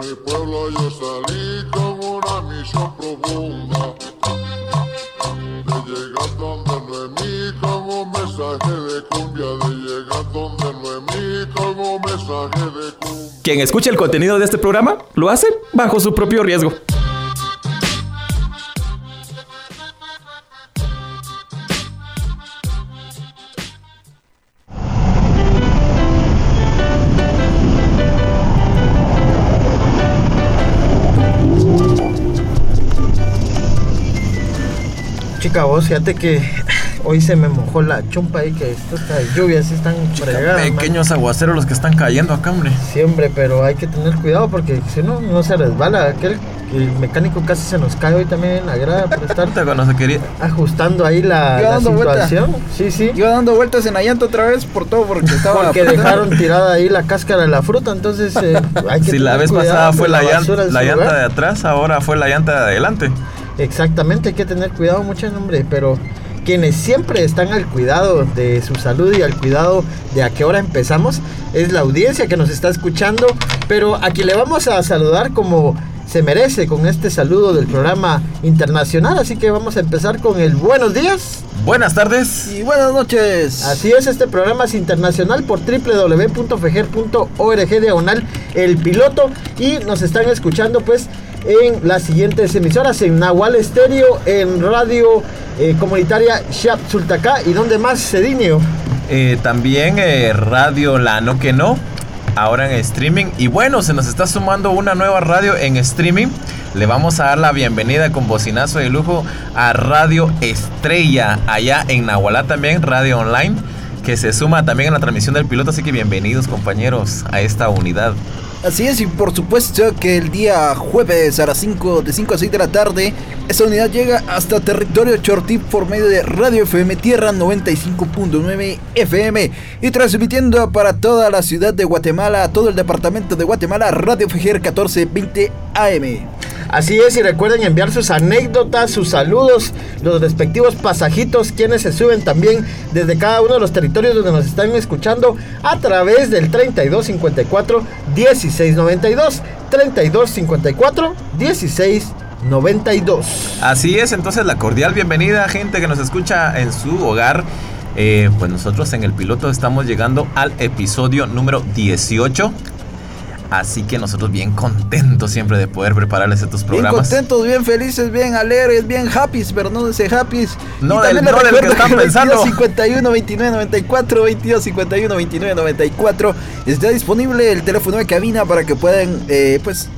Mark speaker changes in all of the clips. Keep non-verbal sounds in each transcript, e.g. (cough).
Speaker 1: mi pueblo yo salí con una misión profunda de llegar donde Noemí con un mensaje de cumbia, de llegar donde Noemí con un mensaje de cumbia.
Speaker 2: Quien escuche el contenido de este programa lo hace bajo su propio riesgo.
Speaker 3: Chica, vos fíjate que hoy se me mojó la chumpa y que estas lluvias están fregadas. man.
Speaker 4: Pequeños aguaceros los que están cayendo acá, hombre.
Speaker 3: Sí, hombre, pero hay que tener cuidado porque si no, no se resbala. Aquel el mecánico casi se nos cae hoy también en la grada por estar
Speaker 4: Ahorita (laughs) cuando se quería.
Speaker 3: ajustando ahí la,
Speaker 5: vuelta.
Speaker 3: situación. Sí, sí.
Speaker 5: Iba dando vueltas en la llanta otra vez por todo porque (laughs) estaba.
Speaker 3: Porque dejaron tirada ahí la cáscara de la fruta, entonces eh, hay (laughs) que
Speaker 4: Si la vez pasada fue la, llanta, la llanta
Speaker 3: lugar.
Speaker 4: de atrás, ahora fue la llanta de adelante.
Speaker 3: Exactamente, hay que tener cuidado mucho, hombre, pero quienes siempre están al cuidado de su salud y al cuidado de a qué hora empezamos es la audiencia que nos está escuchando, pero a quien le vamos a saludar como se merece con este saludo del programa internacional, así que vamos a empezar con el buenos días.
Speaker 4: Buenas tardes.
Speaker 5: Y buenas noches.
Speaker 3: Así es, este programa es internacional por www.fejer.org diagonal el piloto y nos están escuchando pues en las siguientes emisoras en Nahual Estéreo, en Radio eh, Comunitaria Shap Sultacá y donde más Cedinio.
Speaker 4: Eh, también eh, Radio La No Que No, ahora en streaming. Y bueno, se nos está sumando una nueva radio en streaming. Le vamos a dar la bienvenida con bocinazo de lujo a Radio Estrella, allá en Nahualá también, radio online, que se suma también en la transmisión del piloto. Así que bienvenidos compañeros a esta unidad.
Speaker 5: Así es, y por supuesto que el día jueves a las 5, de 5 a 6 de la tarde, esta unidad llega hasta territorio Chortí por medio de Radio FM Tierra 95.9 FM y transmitiendo para toda la ciudad de Guatemala, todo el departamento de Guatemala, Radio Fejer 1420 AM.
Speaker 3: Así es, y recuerden enviar sus anécdotas, sus saludos, los respectivos pasajitos, quienes se suben también desde cada uno de los territorios donde nos están escuchando a través del 3254 1692. 3254 1692.
Speaker 4: Así es, entonces la cordial bienvenida, gente que nos escucha en su hogar. Eh, pues nosotros en el piloto estamos llegando al episodio número 18. Así que nosotros bien contentos siempre de poder prepararles estos
Speaker 5: Bien
Speaker 4: programas.
Speaker 5: contentos, bien felices, bien alegres, bien happy, pero no ese happy.
Speaker 4: No
Speaker 5: y
Speaker 4: del- no del que están
Speaker 5: que
Speaker 4: pensando.
Speaker 5: 22 51 29 94 22 51 29 94 está disponible el teléfono de cabina para que puedan eh, pues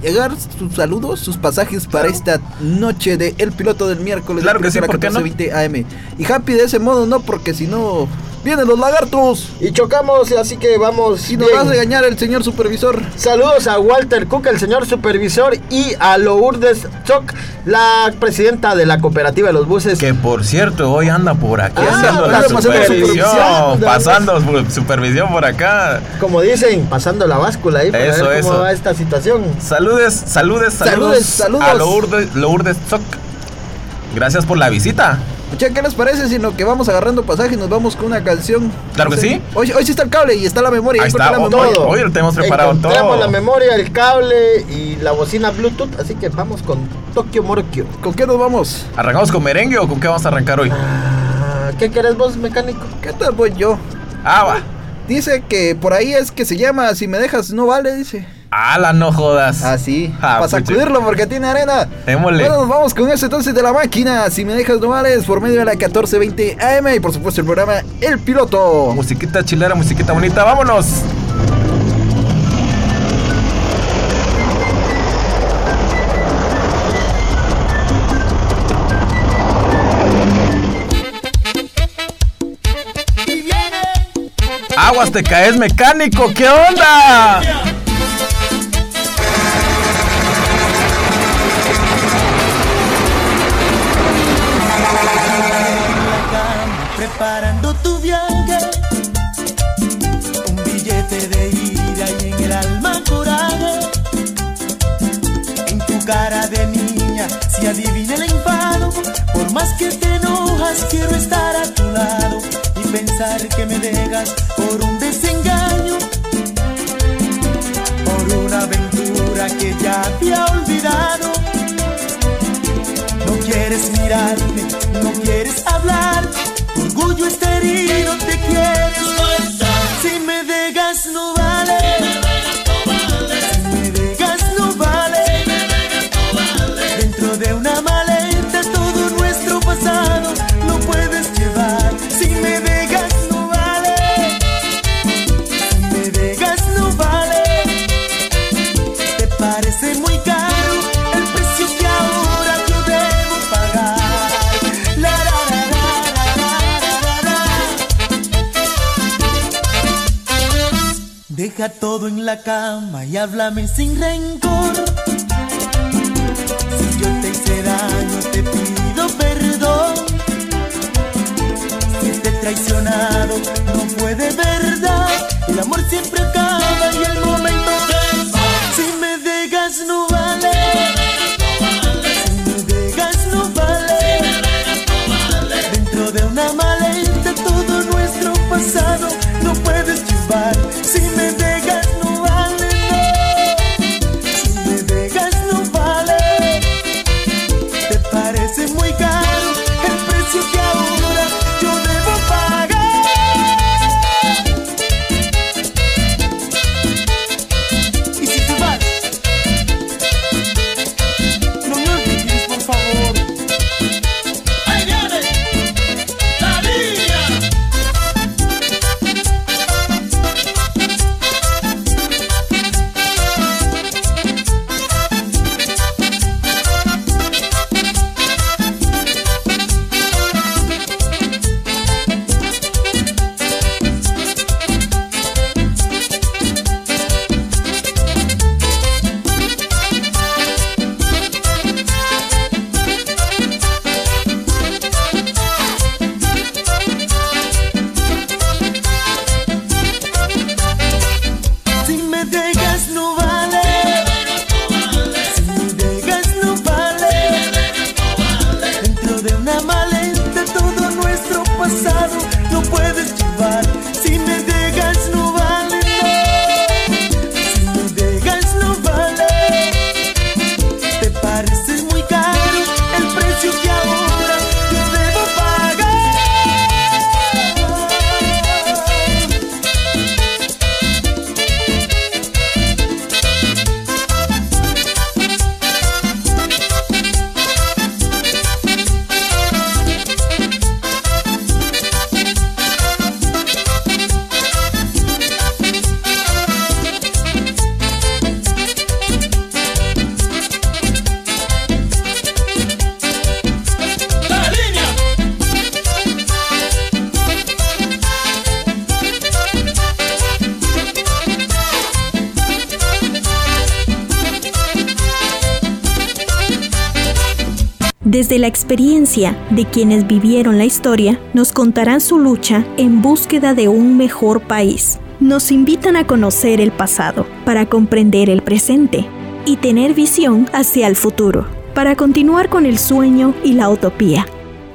Speaker 5: llegar sus saludos, sus pasajes para esta noche de El Piloto del miércoles
Speaker 4: Claro que sí,
Speaker 5: 13 a
Speaker 4: ¿por qué no?
Speaker 5: 14:20 AM. Y happy de ese modo no, porque si no vienen los lagartos
Speaker 3: Y chocamos, así que vamos.
Speaker 5: y nos
Speaker 3: bien.
Speaker 5: va a regañar el señor supervisor.
Speaker 3: Saludos a Walter Cook, el señor supervisor, y a Lourdes Choc, la presidenta de la cooperativa de los buses.
Speaker 4: Que por cierto, hoy anda por aquí
Speaker 3: Ah,
Speaker 4: haciendo la supervisión.
Speaker 3: supervisión,
Speaker 4: Pasando su- supervisión por acá.
Speaker 3: Como dicen, pasando la báscula ahí para
Speaker 4: Eso,
Speaker 3: ver cómo
Speaker 4: eso.
Speaker 3: va esta situación.
Speaker 4: Saludes, saludes, saludos,
Speaker 5: Saludes, saludos.
Speaker 4: a Lourdes, Lourdes Zoc. Gracias por la visita.
Speaker 5: Mucha, ¿qué les parece? Sino que vamos agarrando pasaje y nos vamos con una canción.
Speaker 4: Claro que sí.
Speaker 5: Hoy, hoy sí está el cable y está la memoria.
Speaker 4: Ahí está,
Speaker 5: la memoria.
Speaker 4: Hoy lo tenemos preparado todo.
Speaker 3: la memoria, el cable y la bocina Bluetooth, así que vamos con Tokio Morokyo.
Speaker 5: ¿Con qué nos vamos?
Speaker 4: ¿Arrancamos con merengue o con qué vamos a arrancar hoy?
Speaker 3: Ah, ¿Qué querés vos, mecánico?
Speaker 5: ¿Qué tal voy yo?
Speaker 4: Ah, va.
Speaker 5: Dice que por ahí es que se llama Si me dejas no vale, dice.
Speaker 4: Ala, no jodas.
Speaker 5: Ah, sí.
Speaker 4: Ah,
Speaker 5: para sacudirlo porque tiene arena.
Speaker 4: Démosle.
Speaker 5: Bueno, nos vamos con eso entonces de la máquina. Si me dejas vales por medio de la 1420 AM y por supuesto el programa El Piloto.
Speaker 4: Musiquita chilera, musiquita bonita, vámonos. Aguas te caes mecánico, ¿qué onda?
Speaker 6: Preparando tu viaje. Un billete de ida y en el alma coraje. En tu cara de niña se adivina el enfado. Por más que te enojas, quiero estar a tu lado y pensar que me dejas por un desengaño. Por una aventura que ya te ha olvidado. No quieres mirarme, no quieres hablar. Orgullo está herido, te quieres soltar. Si me dejas no Todo en la cama y háblame sin rencor. Si yo te hice daño, te pido perdón. Si te he traicionado, no fue de verdad. El amor siempre acaba y el momento
Speaker 7: Desde la experiencia de quienes vivieron la historia, nos contarán su lucha en búsqueda de un mejor país. Nos invitan a conocer el pasado para comprender el presente y tener visión hacia el futuro, para continuar con el sueño y la utopía.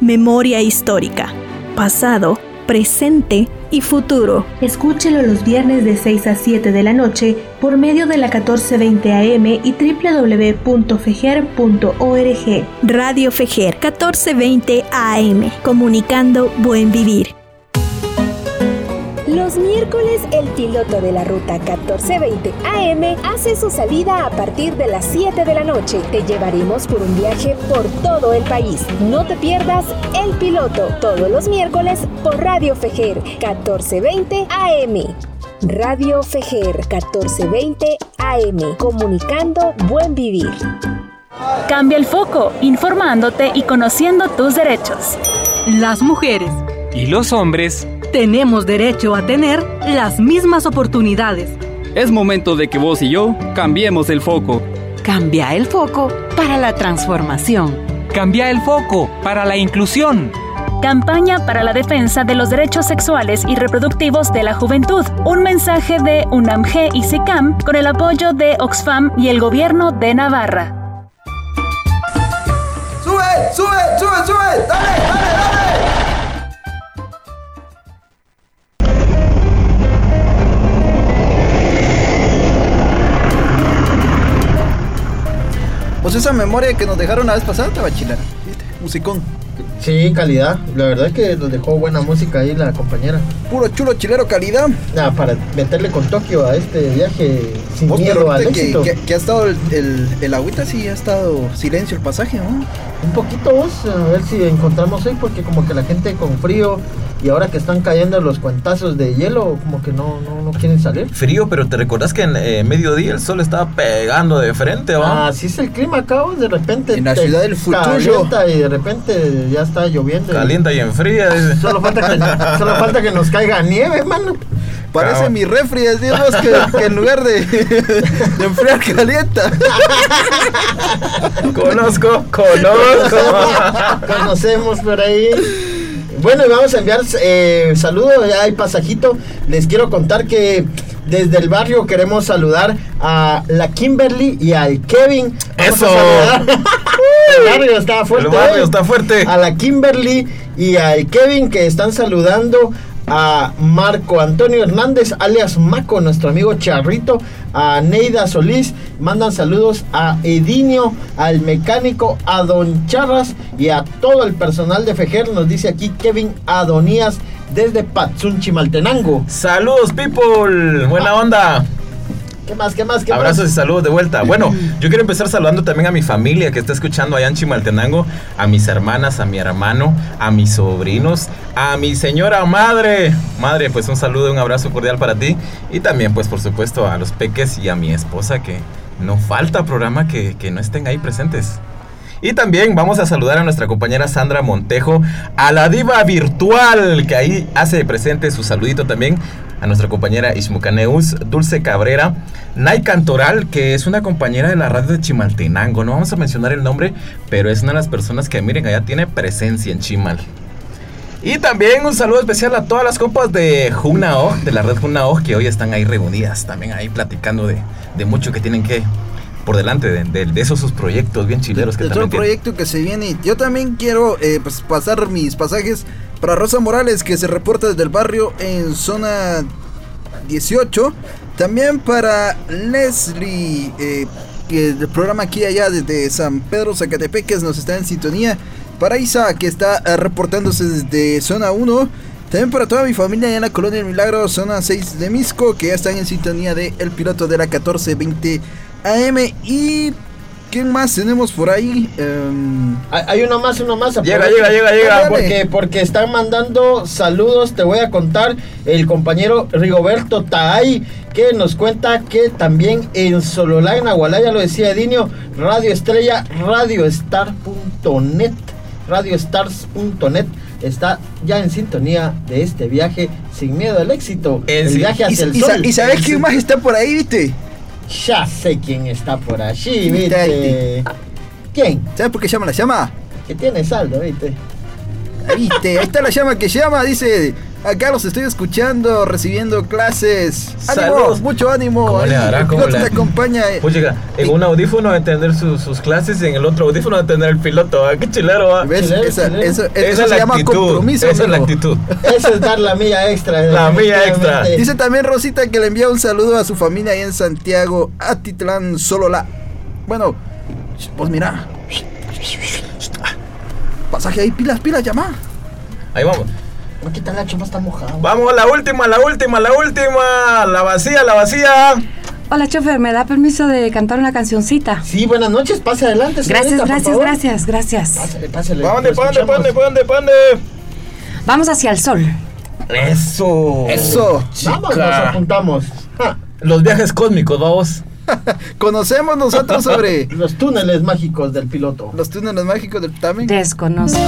Speaker 7: Memoria histórica, pasado, presente y futuro.
Speaker 8: Escúchelo los viernes de 6 a 7 de la noche por medio de la 1420 AM y www.fejer.org.
Speaker 7: Radio Fejer 1420 AM, comunicando buen vivir.
Speaker 9: Los miércoles el piloto de la ruta 1420 AM hace su salida a partir de las 7 de la noche. Te llevaremos por un viaje por todo el país. No te pierdas El Piloto todos los miércoles por Radio Fejer 1420 AM. Radio Fejer 1420 AM, comunicando buen vivir.
Speaker 10: Cambia el foco, informándote y conociendo tus derechos.
Speaker 11: Las mujeres
Speaker 2: ¿Y los hombres?
Speaker 11: Tenemos derecho a tener las mismas oportunidades.
Speaker 2: Es momento de que vos y yo cambiemos el foco.
Speaker 11: Cambia el foco para la transformación.
Speaker 2: Cambia el foco para la inclusión.
Speaker 10: Campaña para la defensa de los derechos sexuales y reproductivos de la juventud. Un mensaje de UNAMG y SICAM con el apoyo de Oxfam y el gobierno de Navarra.
Speaker 12: ¡Sube! ¡Sube! ¡Sube! ¡Sube! ¡Dale! ¡Dale! ¡Dale!
Speaker 5: Pues esa memoria que nos dejaron la vez pasada estaba chilena. ¿viste? Musicón.
Speaker 3: Sí, calidad. La verdad es que nos dejó buena música ahí la compañera.
Speaker 5: Puro chulo chilero calidad.
Speaker 3: Nada, para meterle con Tokio a este viaje sin miedo al
Speaker 5: que,
Speaker 3: éxito.
Speaker 5: que- que ha estado el, el, el agüita, sí, ha estado silencio el pasaje, ¿no?
Speaker 3: Un poquito vos, a ver si encontramos hoy, porque como que la gente con frío y ahora que están cayendo los cuentazos de hielo, como que no, no, no quieren salir.
Speaker 4: Frío, pero te recordás que en eh, mediodía el sol estaba pegando de frente, ¿va?
Speaker 3: Así es el clima acá, de repente.
Speaker 5: En la ciudad del futuro.
Speaker 3: calienta Y de repente ya está lloviendo. y
Speaker 4: Calienta y enfría. dice.
Speaker 3: Solo falta, que, solo falta que nos caiga nieve, mano.
Speaker 5: Parece mi refri, decimos que, que en lugar de, de enfriar calienta. (laughs)
Speaker 4: Conozco, conozco.
Speaker 3: Conocemos por ahí. Bueno, y vamos a enviar eh, saludos, ya hay pasajito. Les quiero contar que desde el barrio queremos saludar a la Kimberly y al Kevin. Vamos
Speaker 4: Eso.
Speaker 3: a saludar. (laughs) el barrio está fuerte.
Speaker 4: El barrio
Speaker 3: hoy.
Speaker 4: está fuerte.
Speaker 3: A la Kimberly y al Kevin que están saludando a Marco Antonio Hernández, alias Maco, nuestro amigo Charrito, a Neida Solís, mandan saludos a Edinio, al mecánico, a Don Charras y a todo el personal de Fejer, nos dice aquí Kevin Adonías desde Patsun Chimaltenango.
Speaker 4: Saludos, people. Buena onda.
Speaker 3: ¿Qué más? ¿Qué más? ¿Qué
Speaker 4: Abrazos
Speaker 3: más?
Speaker 4: y saludos de vuelta. Bueno, yo quiero empezar saludando también a mi familia que está escuchando allá en Chimaltenango, a mis hermanas, a mi hermano, a mis sobrinos, a mi señora madre. Madre, pues un saludo, un abrazo cordial para ti. Y también, pues por supuesto, a los peques y a mi esposa que no falta programa que, que no estén ahí presentes. Y también vamos a saludar a nuestra compañera Sandra Montejo, a la diva virtual, que ahí hace presente su saludito también, a nuestra compañera Ismucaneus, Dulce Cabrera, Nay Cantoral, que es una compañera de la radio de Chimaltenango, no vamos a mencionar el nombre, pero es una de las personas que, miren, allá tiene presencia en Chimal. Y también un saludo especial a todas las compas de Junaoj, de la red Junaoj, que hoy están ahí reunidas, también ahí platicando de, de mucho que tienen que por delante de, de- de esos sus proyectos bien chileros que
Speaker 5: de
Speaker 4: tienen.
Speaker 5: proyecto que se viene. Yo también quiero eh, pues, pasar mis pasajes para Rosa Morales, que se reporta desde el barrio en zona 18. También para Leslie, eh, que el programa aquí allá desde San Pedro Zacatepeques nos está en sintonía. Para Isa, que está eh, reportándose desde zona 1. También para toda mi familia allá en la Colonia del Milagro, zona 6 de Misco, que ya están en sintonía de El Piloto de la 1420 AM. Y ¿quién más tenemos por ahí? Em,
Speaker 3: Hay uno más, uno más.
Speaker 4: Llega, llega, llega, llega.
Speaker 3: Porque, porque están mandando saludos, te voy a contar, el compañero Rigoberto Taay, que nos cuenta que también en Sololá, en Agualaya, lo decía Edinio, Radio Estrella, radiostar.net, radiostars.net, está ya en sintonía de este viaje sin miedo al éxito, el viaje
Speaker 5: y,
Speaker 3: hacia el
Speaker 5: y
Speaker 3: sol.
Speaker 5: y sabes quién más está por ahí, viste?
Speaker 3: Ya sé quién está por allí,
Speaker 5: Viste.
Speaker 3: ¿Quién?
Speaker 5: ¿Sabes por qué llama la llama?
Speaker 3: Que tiene saldo, ¿viste?
Speaker 5: Viste, ahí está la llama que llama, dice, acá los estoy escuchando, recibiendo clases. ¡Ánimo!
Speaker 4: Saludos.
Speaker 5: Mucho ánimo.
Speaker 4: ¿Cómo le hará?
Speaker 5: el
Speaker 4: ¿Cómo
Speaker 5: piloto
Speaker 4: le-
Speaker 5: te acompaña.
Speaker 4: Pues llega, en un audífono va a entender sus, sus clases y en el otro audífono va a entender el piloto. ¿ah? ¡Qué chilero! ¿ah?
Speaker 5: Esa, eso, eso
Speaker 4: es
Speaker 5: se
Speaker 4: la
Speaker 5: llama
Speaker 4: actitud.
Speaker 5: compromiso.
Speaker 4: Esa es la
Speaker 5: amigo.
Speaker 4: actitud.
Speaker 3: Eso es dar la milla extra.
Speaker 4: La milla extra.
Speaker 3: definitivamente.
Speaker 5: Dice también Rosita que le envía un saludo a su familia ahí en Santiago, Atitlán, Solola. Bueno, pues mira. Pasaje ahí, pilas, pilas, llama.
Speaker 4: Ahí vamos.
Speaker 3: ¿Qué tal la chuma está mojada?
Speaker 4: Vamos, la última, la última, la última. La vacía, la vacía.
Speaker 13: Hola, chofer, ¿me da permiso de cantar una cancioncita?
Speaker 3: Sí, buenas noches, pase adelante.
Speaker 13: Gracias, gracias, gracias, gracias.
Speaker 3: Pásale, pásale.
Speaker 4: ¿Pande,
Speaker 3: lo
Speaker 4: pande, pande, pande, pande?
Speaker 13: Vamos hacia el sol.
Speaker 4: Eso.
Speaker 5: Eso.
Speaker 3: Vamos, nos apuntamos. Ja,
Speaker 4: Los viajes cósmicos, vamos. (laughs)
Speaker 5: Conocemos nosotros sobre
Speaker 3: los túneles mágicos del piloto.
Speaker 5: los túneles mágicos del Tamen.
Speaker 13: Desconozco.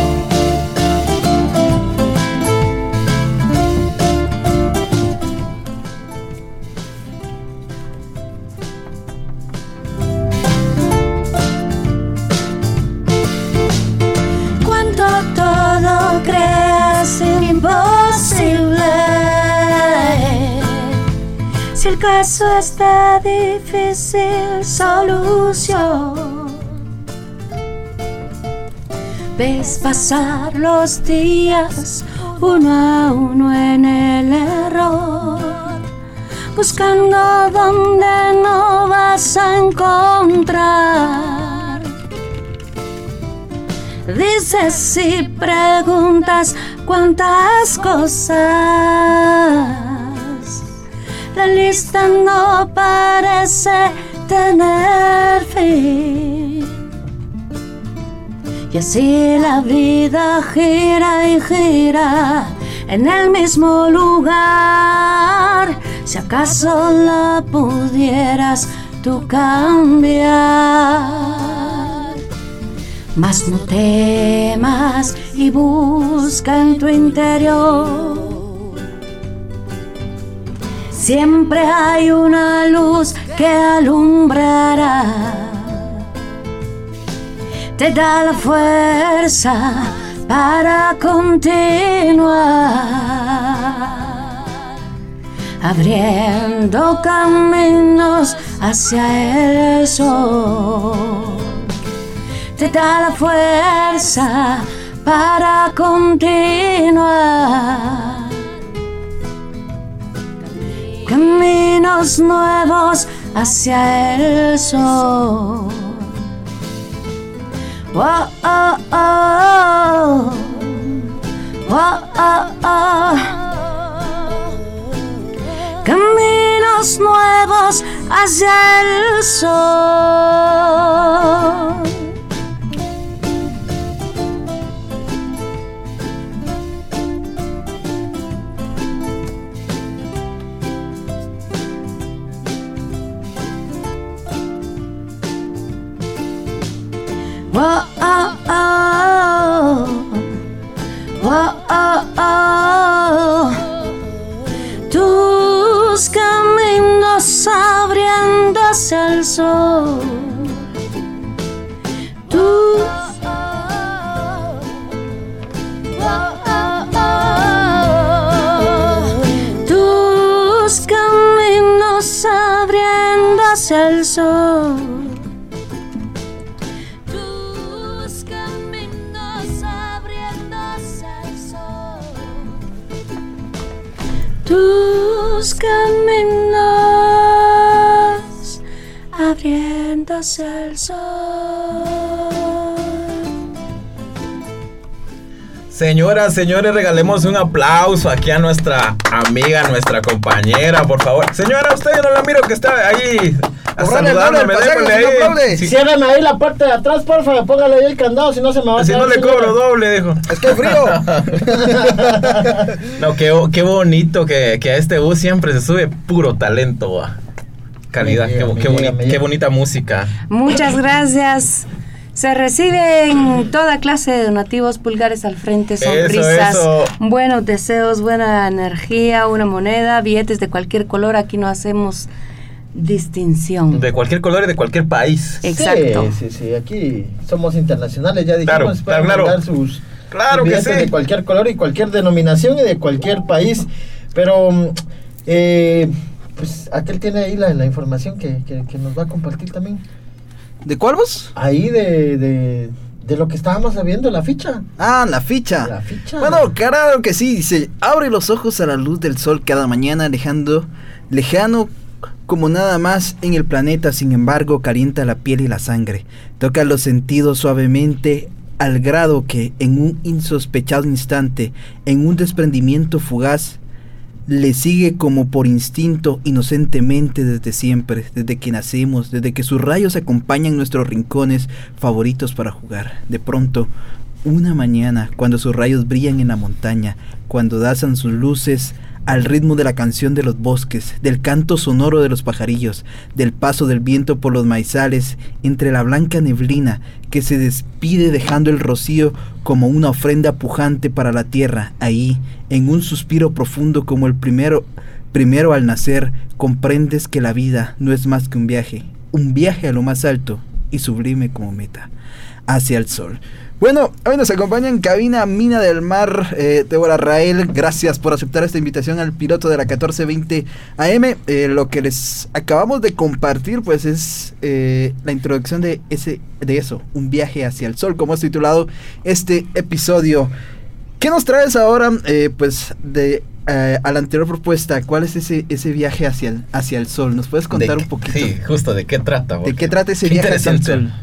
Speaker 14: El caso está difícil, solución. Ves pasar los días uno a uno en el error, buscando donde no vas a encontrar
Speaker 13: dices y preguntas cuántas cosas. La lista no parece tener fin. Y así la vida gira y gira en el mismo lugar. Si acaso la pudieras tú cambiar. Mas no temas y busca en tu interior. Siempre hay una luz que alumbrará. Te da la fuerza para continuar. Abriendo caminos hacia el sol te da la fuerza para continuar. Caminos nuevos hacia el sol. Oh, oh, oh. Oh, oh, Caminos nuevos hacia el sol. Al sol.
Speaker 4: Señoras, señores, regalemos un aplauso aquí a nuestra amiga, nuestra compañera, por favor. Señora, usted yo no la miro que está ahí saludándome, démosle ahí.
Speaker 3: Si Cierran ahí la parte de atrás, porfa, póngale ahí el candado, si no se me va a
Speaker 4: Si no le cobro doble, dijo.
Speaker 3: Es que frío. (laughs)
Speaker 4: no, qué, qué bonito que, que, a este bus siempre se sube puro talento, va. Calidad, qué, qué, boni qué bonita música.
Speaker 15: Muchas gracias. Se reciben toda clase de donativos, pulgares al frente, sonrisas,
Speaker 4: eso, eso.
Speaker 15: buenos deseos, buena energía, una moneda, billetes de cualquier color. Aquí no hacemos distinción.
Speaker 4: De cualquier color y de cualquier país.
Speaker 15: Exacto.
Speaker 3: Sí, sí, sí. Aquí somos internacionales, ya dijimos.
Speaker 4: Claro, claro, claro.
Speaker 3: sus,
Speaker 4: claro que sí.
Speaker 3: de cualquier color y cualquier denominación y de cualquier país. Pero, eh, pues, aquel tiene ahí la, la información que, que, que nos va a compartir también.
Speaker 5: ¿De cuál vos?
Speaker 3: Ahí de, de, de lo que estábamos viendo, la ficha.
Speaker 5: Ah, la ficha.
Speaker 3: La ficha.
Speaker 5: Bueno, claro que sí, dice, abre los ojos a la luz del sol cada mañana, alejando, lejano como nada más en el planeta, sin embargo, calienta la piel y la sangre, toca los sentidos suavemente al grado que en un insospechado instante, en un desprendimiento fugaz, le sigue como por instinto inocentemente desde siempre, desde que nacemos, desde que sus rayos acompañan nuestros rincones favoritos para jugar. De pronto, una mañana, cuando sus rayos brillan en la montaña, cuando dazan sus luces al ritmo de la canción de los bosques, del canto sonoro de los pajarillos, del paso del viento por los maizales, entre la blanca neblina que se despide dejando el rocío como una ofrenda pujante para la tierra, ahí, en un suspiro profundo como el primero, primero al nacer, comprendes que la vida no es más que un viaje, un viaje a lo más alto y sublime como meta, hacia el sol. Bueno, hoy nos acompaña en cabina Mina del Mar, eh, Débora Rael. Gracias por aceptar esta invitación al piloto de la 1420 AM. Eh, lo que les acabamos de compartir, pues, es eh, la introducción de ese, de eso, un viaje hacia el sol, como es titulado este episodio. ¿Qué nos traes ahora, eh, pues, de a la anterior propuesta? ¿Cuál es ese, ese viaje hacia el, hacia el sol? ¿Nos puedes contar
Speaker 4: De-
Speaker 5: un poquito?
Speaker 4: Sí, justo, ¿de qué trata?
Speaker 5: ¿De qué trata ese
Speaker 4: qué
Speaker 5: viaje hacia el sol?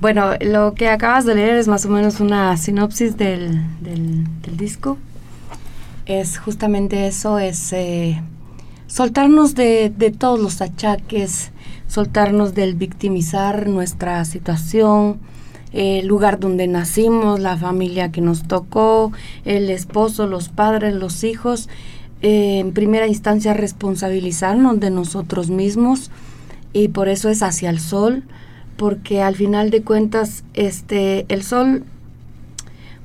Speaker 13: Bueno, lo que acabas de leer es más o menos una sinopsis del, del, disco. Es justamente eso, es eh, soltarnos de, de todos los achaques, soltarnos del victimizar nuestra situación, el lugar donde nacimos, la familia que nos tocó, el esposo, los padres, los hijos. Eh, en primera instancia responsabilizarnos de nosotros mismos y por eso es hacia el sol, porque al final de cuentas este el sol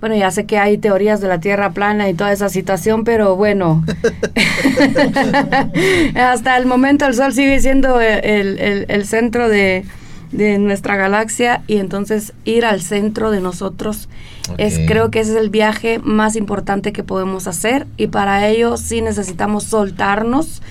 Speaker 13: bueno, ya sé que hay teorías de la Tierra plana y toda esa situación, pero bueno, (laughs) (laughs) hasta el momento el Sol sigue siendo el, el, el centro de, de, nuestra galaxia y entonces ir al centro de nosotros es creo que ese es el viaje más importante que podemos hacer y para ello sí necesitamos soltarnos.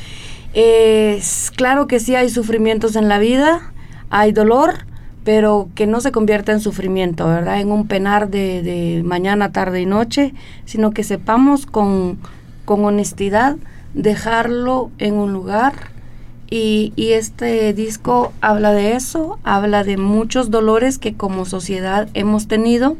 Speaker 13: Claro que sí hay sufrimientos en la vida, hay dolor, pero que no se convierta en sufrimiento, ¿verdad? En un penar de, de mañana, tarde y noche, sino que sepamos con, con honestidad dejarlo en un lugar. Y, y, este disco habla de eso, habla de muchos dolores que como sociedad hemos tenido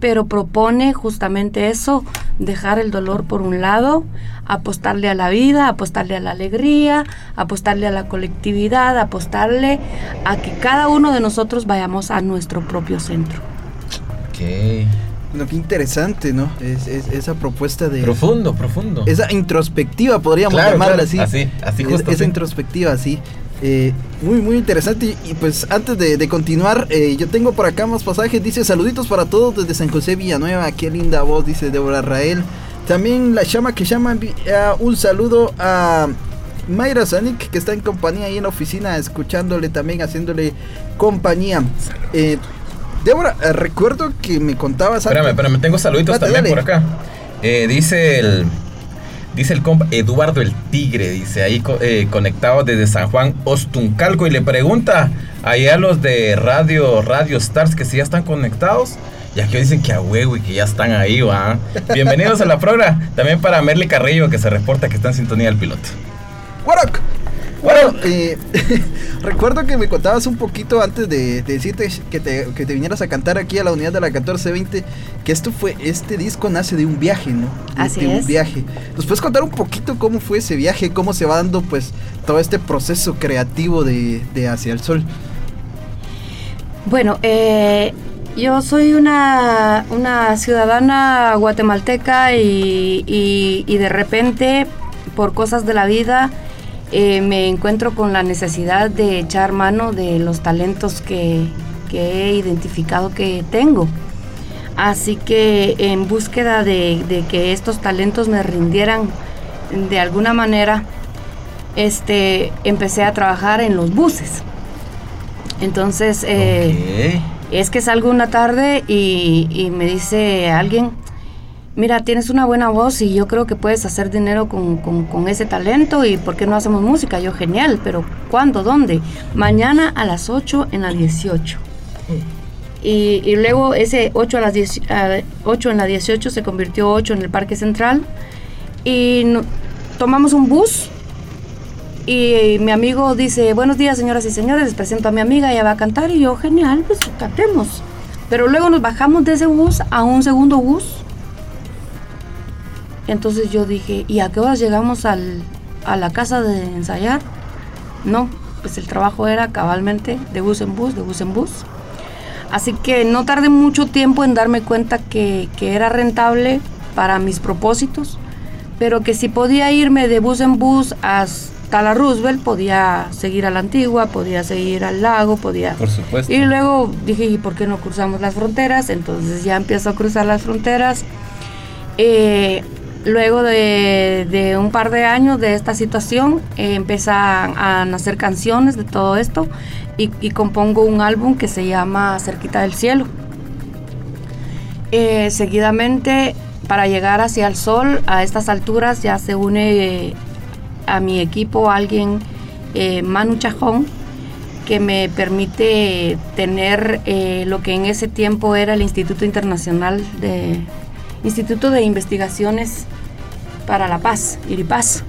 Speaker 13: pero propone justamente eso, dejar el dolor por un lado, apostarle a la vida, apostarle a la alegría, apostarle a la colectividad, apostarle a que cada uno de nosotros vayamos a nuestro propio centro.
Speaker 5: Ok. Bueno, qué interesante, ¿no? Es, es, esa propuesta de...
Speaker 4: Profundo, profundo.
Speaker 5: Esa introspectiva, podríamos claro, llamarla
Speaker 4: claro.
Speaker 5: así.
Speaker 4: Así, así justo.
Speaker 5: Es, esa introspectiva, sí. Eh, muy, muy interesante. Y, y pues antes de, de continuar, eh, yo tengo por acá más pasajes. Dice saluditos para todos desde San José Villanueva. Qué linda voz, dice Débora Rael. También la llama que llama uh, un saludo a Mayra Zanik, que está en compañía ahí en la oficina, escuchándole también, haciéndole compañía. Eh, Débora, eh, recuerdo que me contabas.
Speaker 4: Espérame, espérame, tengo saluditos también dale. por acá. Eh, dice el. Dice el compa Eduardo el Tigre, dice ahí eh, conectado desde San Juan Ostuncalco y le pregunta ahí a los de Radio Radio Stars que si ya están conectados. Ya que dicen que a huevo y que ya están ahí, va. Bienvenidos a la programa. También para Merly Carrillo que se reporta que está en sintonía del piloto.
Speaker 5: Warok. Bueno, (laughs) eh, (laughs) recuerdo que me contabas un poquito antes de, de decirte que te, que te, vinieras a cantar aquí a la unidad de la 1420, que esto fue, este disco nace de un viaje, ¿no? De,
Speaker 13: Así
Speaker 5: de
Speaker 13: es.
Speaker 5: un viaje. ¿Nos puedes contar un poquito cómo fue ese viaje, cómo se va dando pues todo este proceso creativo de, de Hacia el Sol?
Speaker 13: Bueno, eh, yo soy una, una ciudadana guatemalteca y, y, y de repente, por cosas de la vida, eh, me encuentro con la necesidad de echar mano de los talentos que, que he identificado que tengo. Así que en búsqueda de, de, que estos talentos me rindieran de alguna manera, este, empecé a trabajar en los buses. Entonces, eh, okay. es que salgo una tarde y, y me dice alguien, mira, tienes una buena voz y yo creo que puedes hacer dinero con, con, ese talento y ¿por qué no hacemos música? Yo, genial, pero ¿cuándo? ¿Dónde? Mañana a las 8 en la 18. Y, y luego ese 8, a las 10, a 8 en la 18 se convirtió 8 en el Parque Central y tomamos un bus y mi amigo dice, buenos días señoras y señores, les presento a mi amiga, ella va a cantar y yo, genial, pues cantemos. Pero luego nos bajamos de ese bus a un segundo bus entonces yo dije, ¿y a qué horas llegamos al, a la casa de ensayar? No, pues el trabajo era cabalmente de bus en bus, de bus en bus. Así que no tardé mucho tiempo en darme cuenta que, que era rentable para mis propósitos, pero que si podía irme de bus en bus hasta la Roosevelt, podía seguir a la antigua, podía seguir al lago, podía...
Speaker 4: Por supuesto.
Speaker 13: Y luego dije, ¿y por qué no cruzamos las fronteras? Entonces ya empiezo a cruzar las fronteras. Eh, Luego de, un par de años de esta situación, eh, empiezan a nacer canciones de todo esto y, compongo un álbum que se llama Cerquita del Cielo. Eh, seguidamente, para llegar hacia el sol, a estas alturas ya se une eh, a mi equipo alguien, eh, Manu Chajón, que me permite tener lo que en ese tiempo era el Instituto Internacional de Instituto de Investigaciones para la Paz, IRIPAZ.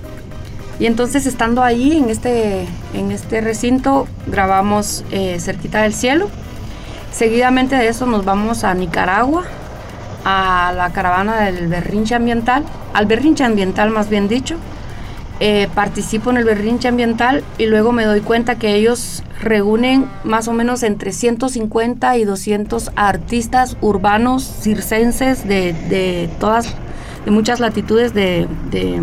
Speaker 13: Y entonces estando ahí en este, en este recinto grabamos eh, Cerquita del Cielo Seguidamente de eso nos vamos a Nicaragua, a la caravana del berrinche ambiental, al berrinche ambiental más bien dicho. Eh, participo en el berrinche ambiental y luego me doy cuenta que ellos reúnen más o menos entre 150 y 200 artistas urbanos circenses de, de todas, de muchas latitudes de, de-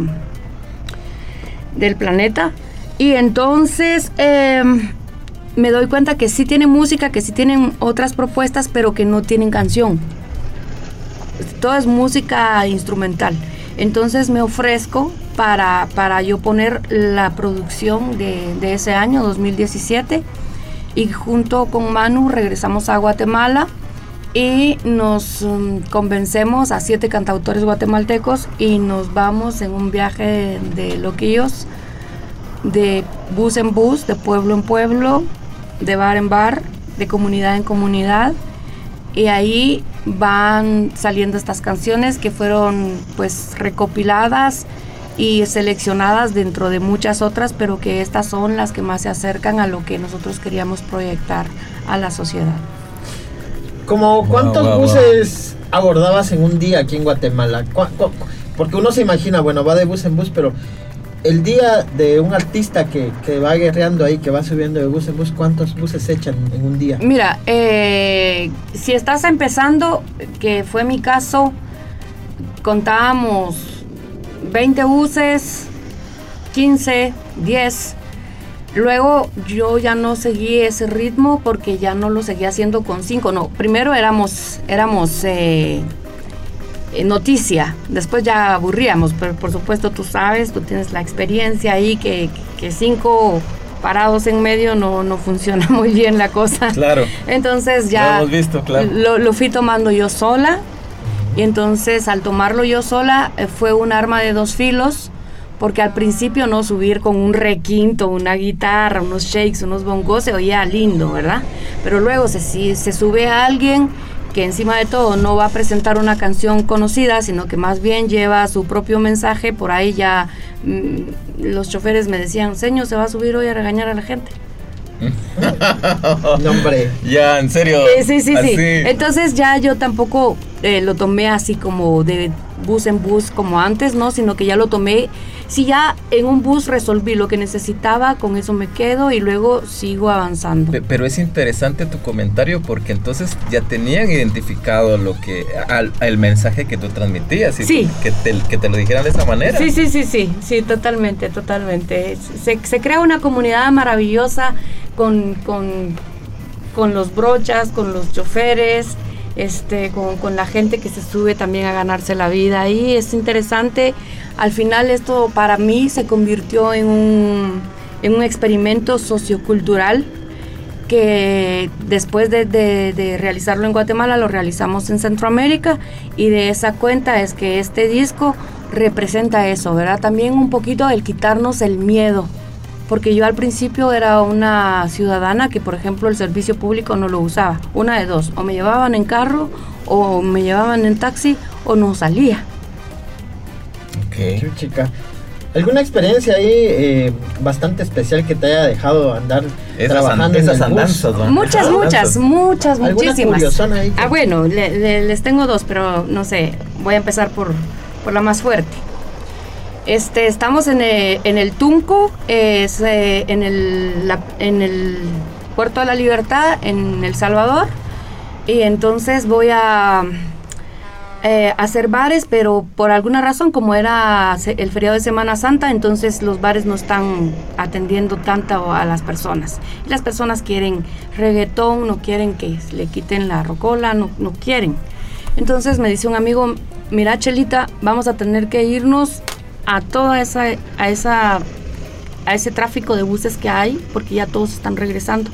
Speaker 13: del planeta. Y entonces em, me doy cuenta que sí tienen música, que sí tienen otras propuestas, pero que no tienen canción. Todo es música instrumental. Entonces me ofrezco para, para yo poner la producción de, de ese año, 2017. Y junto con Manu regresamos a Guatemala y nos mm, convencemos a siete cantautores guatemaltecos y nos vamos en un viaje de loquillos, de bus en bus, de pueblo en pueblo, de bar en bar, de comunidad en comunidad. Y ahí van saliendo estas canciones que fueron pues recopiladas y seleccionadas dentro de muchas otras, pero que estas son las que más se acercan a lo que nosotros queríamos proyectar a la sociedad.
Speaker 3: Como cuántos
Speaker 13: wow, wow.
Speaker 3: buses abordabas en un día aquí en Guatemala? ¿Cu- cu- Porque uno se imagina, bueno, va de bus en bus, pero el día de un artista que, que va guerreando ahí, que va subiendo de bus en bus, ¿cuántos buses se echan en un día?
Speaker 13: Mira, eh, si estás empezando, que fue mi caso, contábamos 20 buses, 15, 10. Luego yo ya no seguí ese ritmo porque ya no lo seguía haciendo con 5. No, primero éramos, éramos eh, eh, noticia, después ya aburríamos, pero por supuesto tú sabes, tú tienes la experiencia ahí que, que cinco parados en medio no, no funciona (laughs) muy bien la cosa.
Speaker 4: Claro.
Speaker 13: Entonces ya
Speaker 4: Lo hemos visto, claro.
Speaker 13: lo, lo fui tomando yo sola y entonces al tomarlo yo sola eh, fue un arma de dos filos porque al principio no subir con un requinto, una guitarra, unos shakes, unos bongos se oía lindo, ¿verdad? Pero luego se, si se sube a alguien que encima de todo no va a presentar una canción conocida, sino que más bien lleva su propio mensaje, por ahí ya mm, los choferes me decían, señor, se va a subir hoy a regañar a la gente. (laughs)
Speaker 3: No, hombre.
Speaker 4: Ya, en serio.
Speaker 13: Eh, sí, sí, sí. Entonces ya yo tampoco eh, lo tomé así como de bus en bus como antes, ¿no? Sino que ya lo tomé. Si ya en un bus resolví lo que necesitaba, con eso me quedo y luego sigo avanzando.
Speaker 4: Pe- Pero es interesante tu comentario porque entonces ya tenían identificado lo que al- el mensaje que tú transmitías y
Speaker 13: Sí.
Speaker 4: que, te, que te lo dijeran de esa manera.
Speaker 13: Sí, sí, sí, sí, sí, totalmente, totalmente. Se, se crea una comunidad maravillosa con, con, con los brochas, con los choferes, este, con, con la gente que se sube también a ganarse la vida ahí. Es interesante. Al final esto para mí se convirtió en un, en un experimento sociocultural que después de, de- de realizarlo en Guatemala lo realizamos en Centroamérica y de esa cuenta es que este disco representa eso, ¿verdad? También un poquito el quitarnos el miedo, porque yo al principio era una ciudadana que por ejemplo el servicio público no lo usaba, una de dos, o me llevaban en carro o me llevaban en taxi o no salía.
Speaker 3: Sí, chica. ¿Alguna experiencia ahí eh, bastante especial que te haya dejado andar
Speaker 4: Esas
Speaker 3: trabajando
Speaker 4: an-
Speaker 3: en
Speaker 4: esas
Speaker 3: el bus?
Speaker 4: andanzas, ¿no?
Speaker 13: Muchas, muchas, muchas,
Speaker 3: ¿Alguna
Speaker 13: muchísimas.
Speaker 3: curiosona ahí que-
Speaker 13: Ah, bueno, le- le- les tengo dos, pero no sé, voy a empezar por, por la más fuerte. Este, estamos en el, en el Tunco, es, eh, en, el, la- en el Puerto de la Libertad, en El Salvador, y entonces voy a eh, hacer bares, pero por alguna razón, como era el feriado de Semana Santa, entonces los bares no están atendiendo tanto a las personas. Y las personas quieren reggaetón, no quieren que le quiten la rocola, no, no quieren. Entonces me dice un amigo, mira Chelita, vamos a tener que irnos a toda esa, a esa, a ese tráfico de buses que hay, porque ya todos están regresando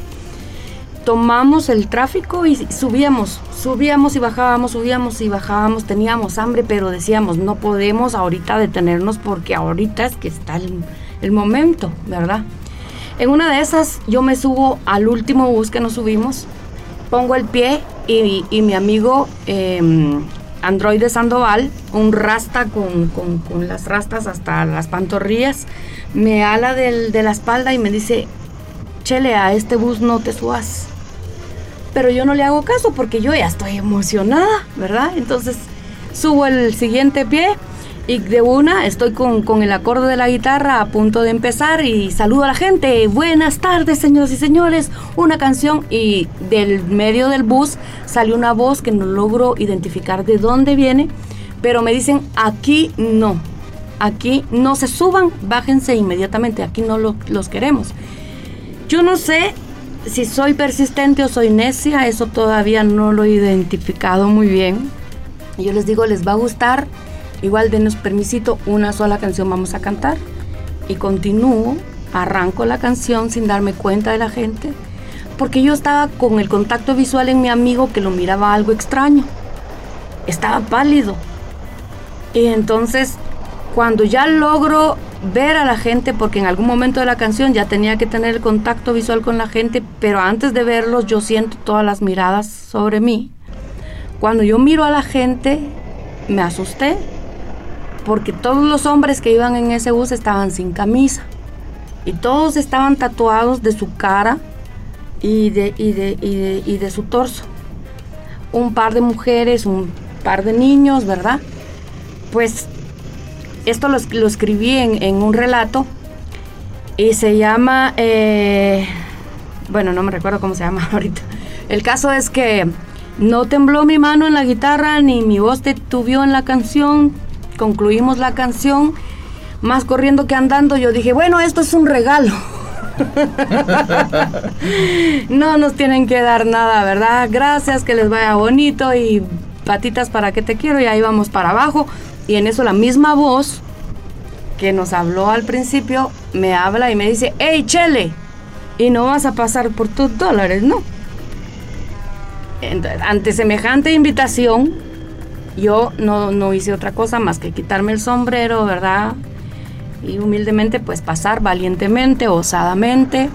Speaker 13: tomamos el tráfico y subíamos, subíamos y bajábamos, subíamos y bajábamos, teníamos hambre, pero decíamos, no podemos ahorita detenernos porque ahorita es que está el, momento, ¿verdad? En una de esas yo me subo al último bus que nos subimos, pongo el pie y, y mi amigo eh, Androide Sandoval, un rasta con, con- con las rastas hasta las pantorrillas, me ala de la espalda y me dice, Chele, a este bus no te subas. Pero yo no le hago caso porque yo ya estoy emocionada, ¿verdad? Entonces subo el siguiente pie y de una estoy con, con, el acorde de la guitarra a punto de empezar y saludo a la gente. Buenas tardes, señoras y señores. Una canción y del medio del bus sale una voz que no logro identificar de dónde viene, pero me dicen aquí no. Aquí no se suban, bájense inmediatamente. Aquí no lo, los queremos. Yo no sé si soy persistente o soy necia, eso todavía no lo he identificado muy bien. Yo les digo, les va a gustar Igual denos permisito, una sola canción vamos a cantar. Y continúo, arranco la canción sin darme cuenta de la gente, porque yo estaba con el contacto visual en mi amigo que lo miraba algo extraño. Estaba pálido. Y entonces, cuando ya logro ver a la gente, porque en algún momento de la canción ya tenía que tener el contacto visual con la gente, pero antes de verlos yo siento todas las miradas sobre mí. Cuando yo miro a la gente, me asusté porque todos los hombres que iban en ese bus estaban sin camisa y todos estaban tatuados de su cara y de, y de, su torso. Un par de mujeres, un par de niños, ¿verdad? Pues esto lo, escribí en, un relato y se llama, eh, bueno, no me recuerdo cómo se llama (laughs) ahorita. El caso es que no tembló mi mano en la guitarra ni mi voz tuvió en la canción, concluimos la canción, más corriendo que andando, yo dije, bueno, esto es un regalo. (laughs) no nos tienen que dar nada, ¿verdad? Gracias, que les vaya bonito y patitas para que te quiero y ahí vamos para abajo. Y en eso la misma voz que nos habló al principio me habla y me dice, hey Chele, y no vas a pasar por tus dólares, ¿no? ante semejante invitación, yo no, hice otra cosa más que quitarme el sombrero, ¿verdad? Y humildemente pues pasar valientemente, osadamente.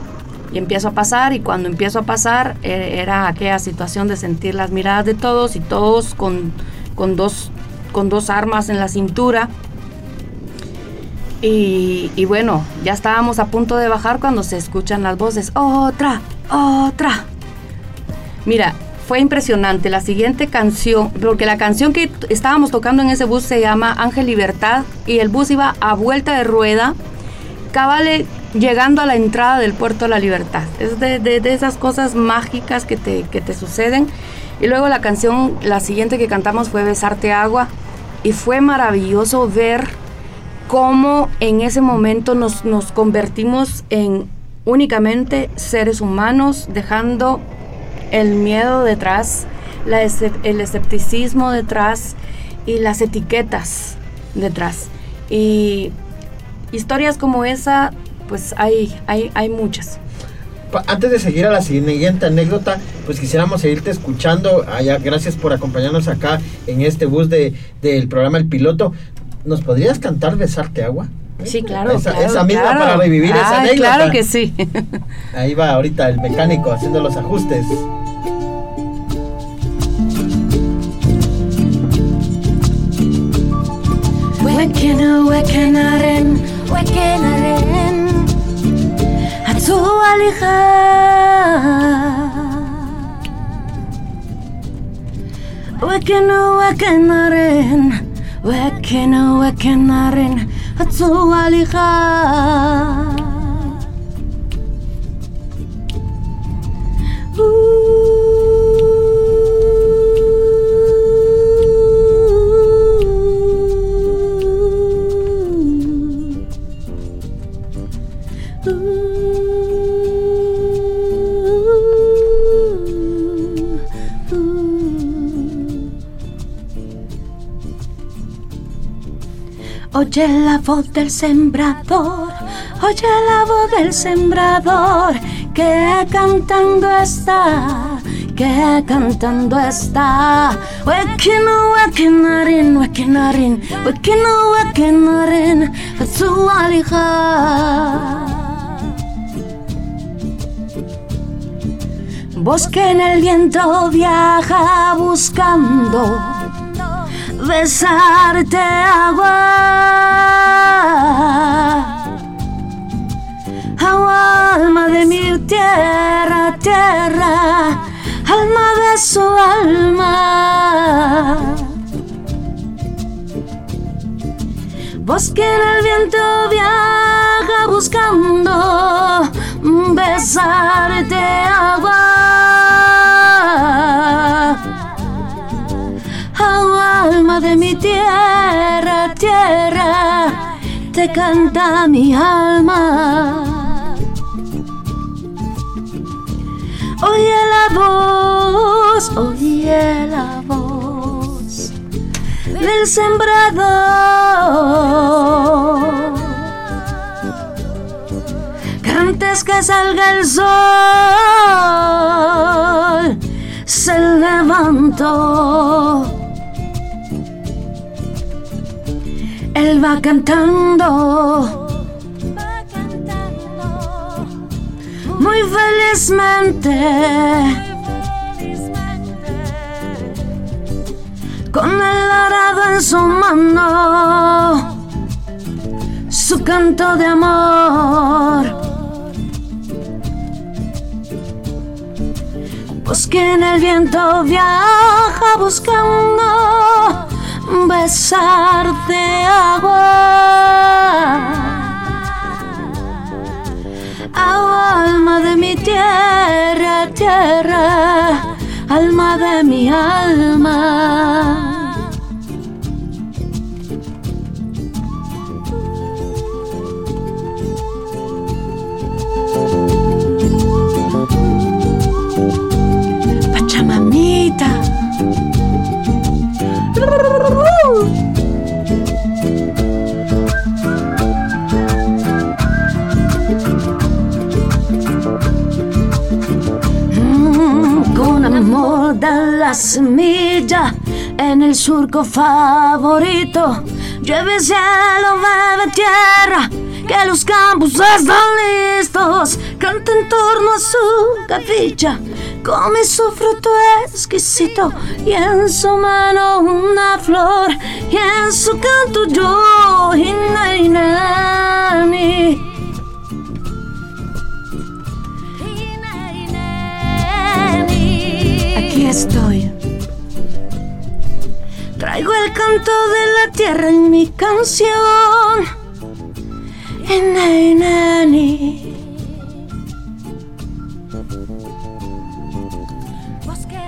Speaker 13: Y empiezo a pasar y cuando empiezo a pasar eh, era aquella situación de sentir las miradas de todos y todos con, con, dos, con dos armas en la cintura. Y, bueno, ya estábamos a punto de bajar cuando se escuchan las voces, otra, otra. Mira, fue impresionante. La siguiente canción, porque la canción que estábamos tocando en ese bus se llama Ángel Libertad y el bus iba a vuelta de rueda, cabale llegando a la entrada del puerto de la libertad. Es de, esas cosas mágicas que te, que te suceden. Y luego la canción, la siguiente que cantamos fue Besarte Agua y fue maravilloso ver cómo en ese momento nos, nos convertimos en únicamente seres humanos, dejando el miedo detrás, el escepticismo detrás y las etiquetas detrás. Y historias como esa, pues hay, hay, hay muchas.
Speaker 3: Antes de seguir a la siguiente anécdota, pues quisiéramos seguirte escuchando. Allá, ah, gracias por acompañarnos acá en este bus de, del programa El Piloto. ¿Nos podrías cantar Besarte Agua?
Speaker 13: Sí, claro.
Speaker 3: Esa, misma para revivir esa anécdota.
Speaker 13: Claro que sí.
Speaker 3: Ahí va ahorita el mecánico haciendo los ajustes.
Speaker 14: alejar. وكنا وكنا رين وكنا وكنا رين هتصوالي خا Ooh. Oye la voz del sembrador, oye la voz del sembrador, que cantando está, que cantando está. Wekino, wekinarin, wekinarin, wekino, wekinarin, su alija. Bosque en el viento viaja buscando besarte agua, agua, alma de mi tierra, tierra, alma de su alma.
Speaker 13: Bosque en el viento viaja buscando besarte agua. De mi tierra, tierra, te canta mi alma. Oye la voz, oye la voz del sembrador. Antes que salga el sol, se levantó. Él va cantando. Muy felizmente. Con el arado en su mano. Su canto de amor. Bosque en el viento viaja buscando besarte agua. Agua, alma de mi tierra, tierra, alma de mi alma. Amor da la semilla en el surco favorito. Llueve cielo, bebe tierra, que los campos están listos. Canta en torno a su capilla, come su fruto exquisito. Y en su mano una flor, y en su canto yo, Hinainani. Aquí estoy. Traigo el canto de la tierra en mi canción. Hinainani.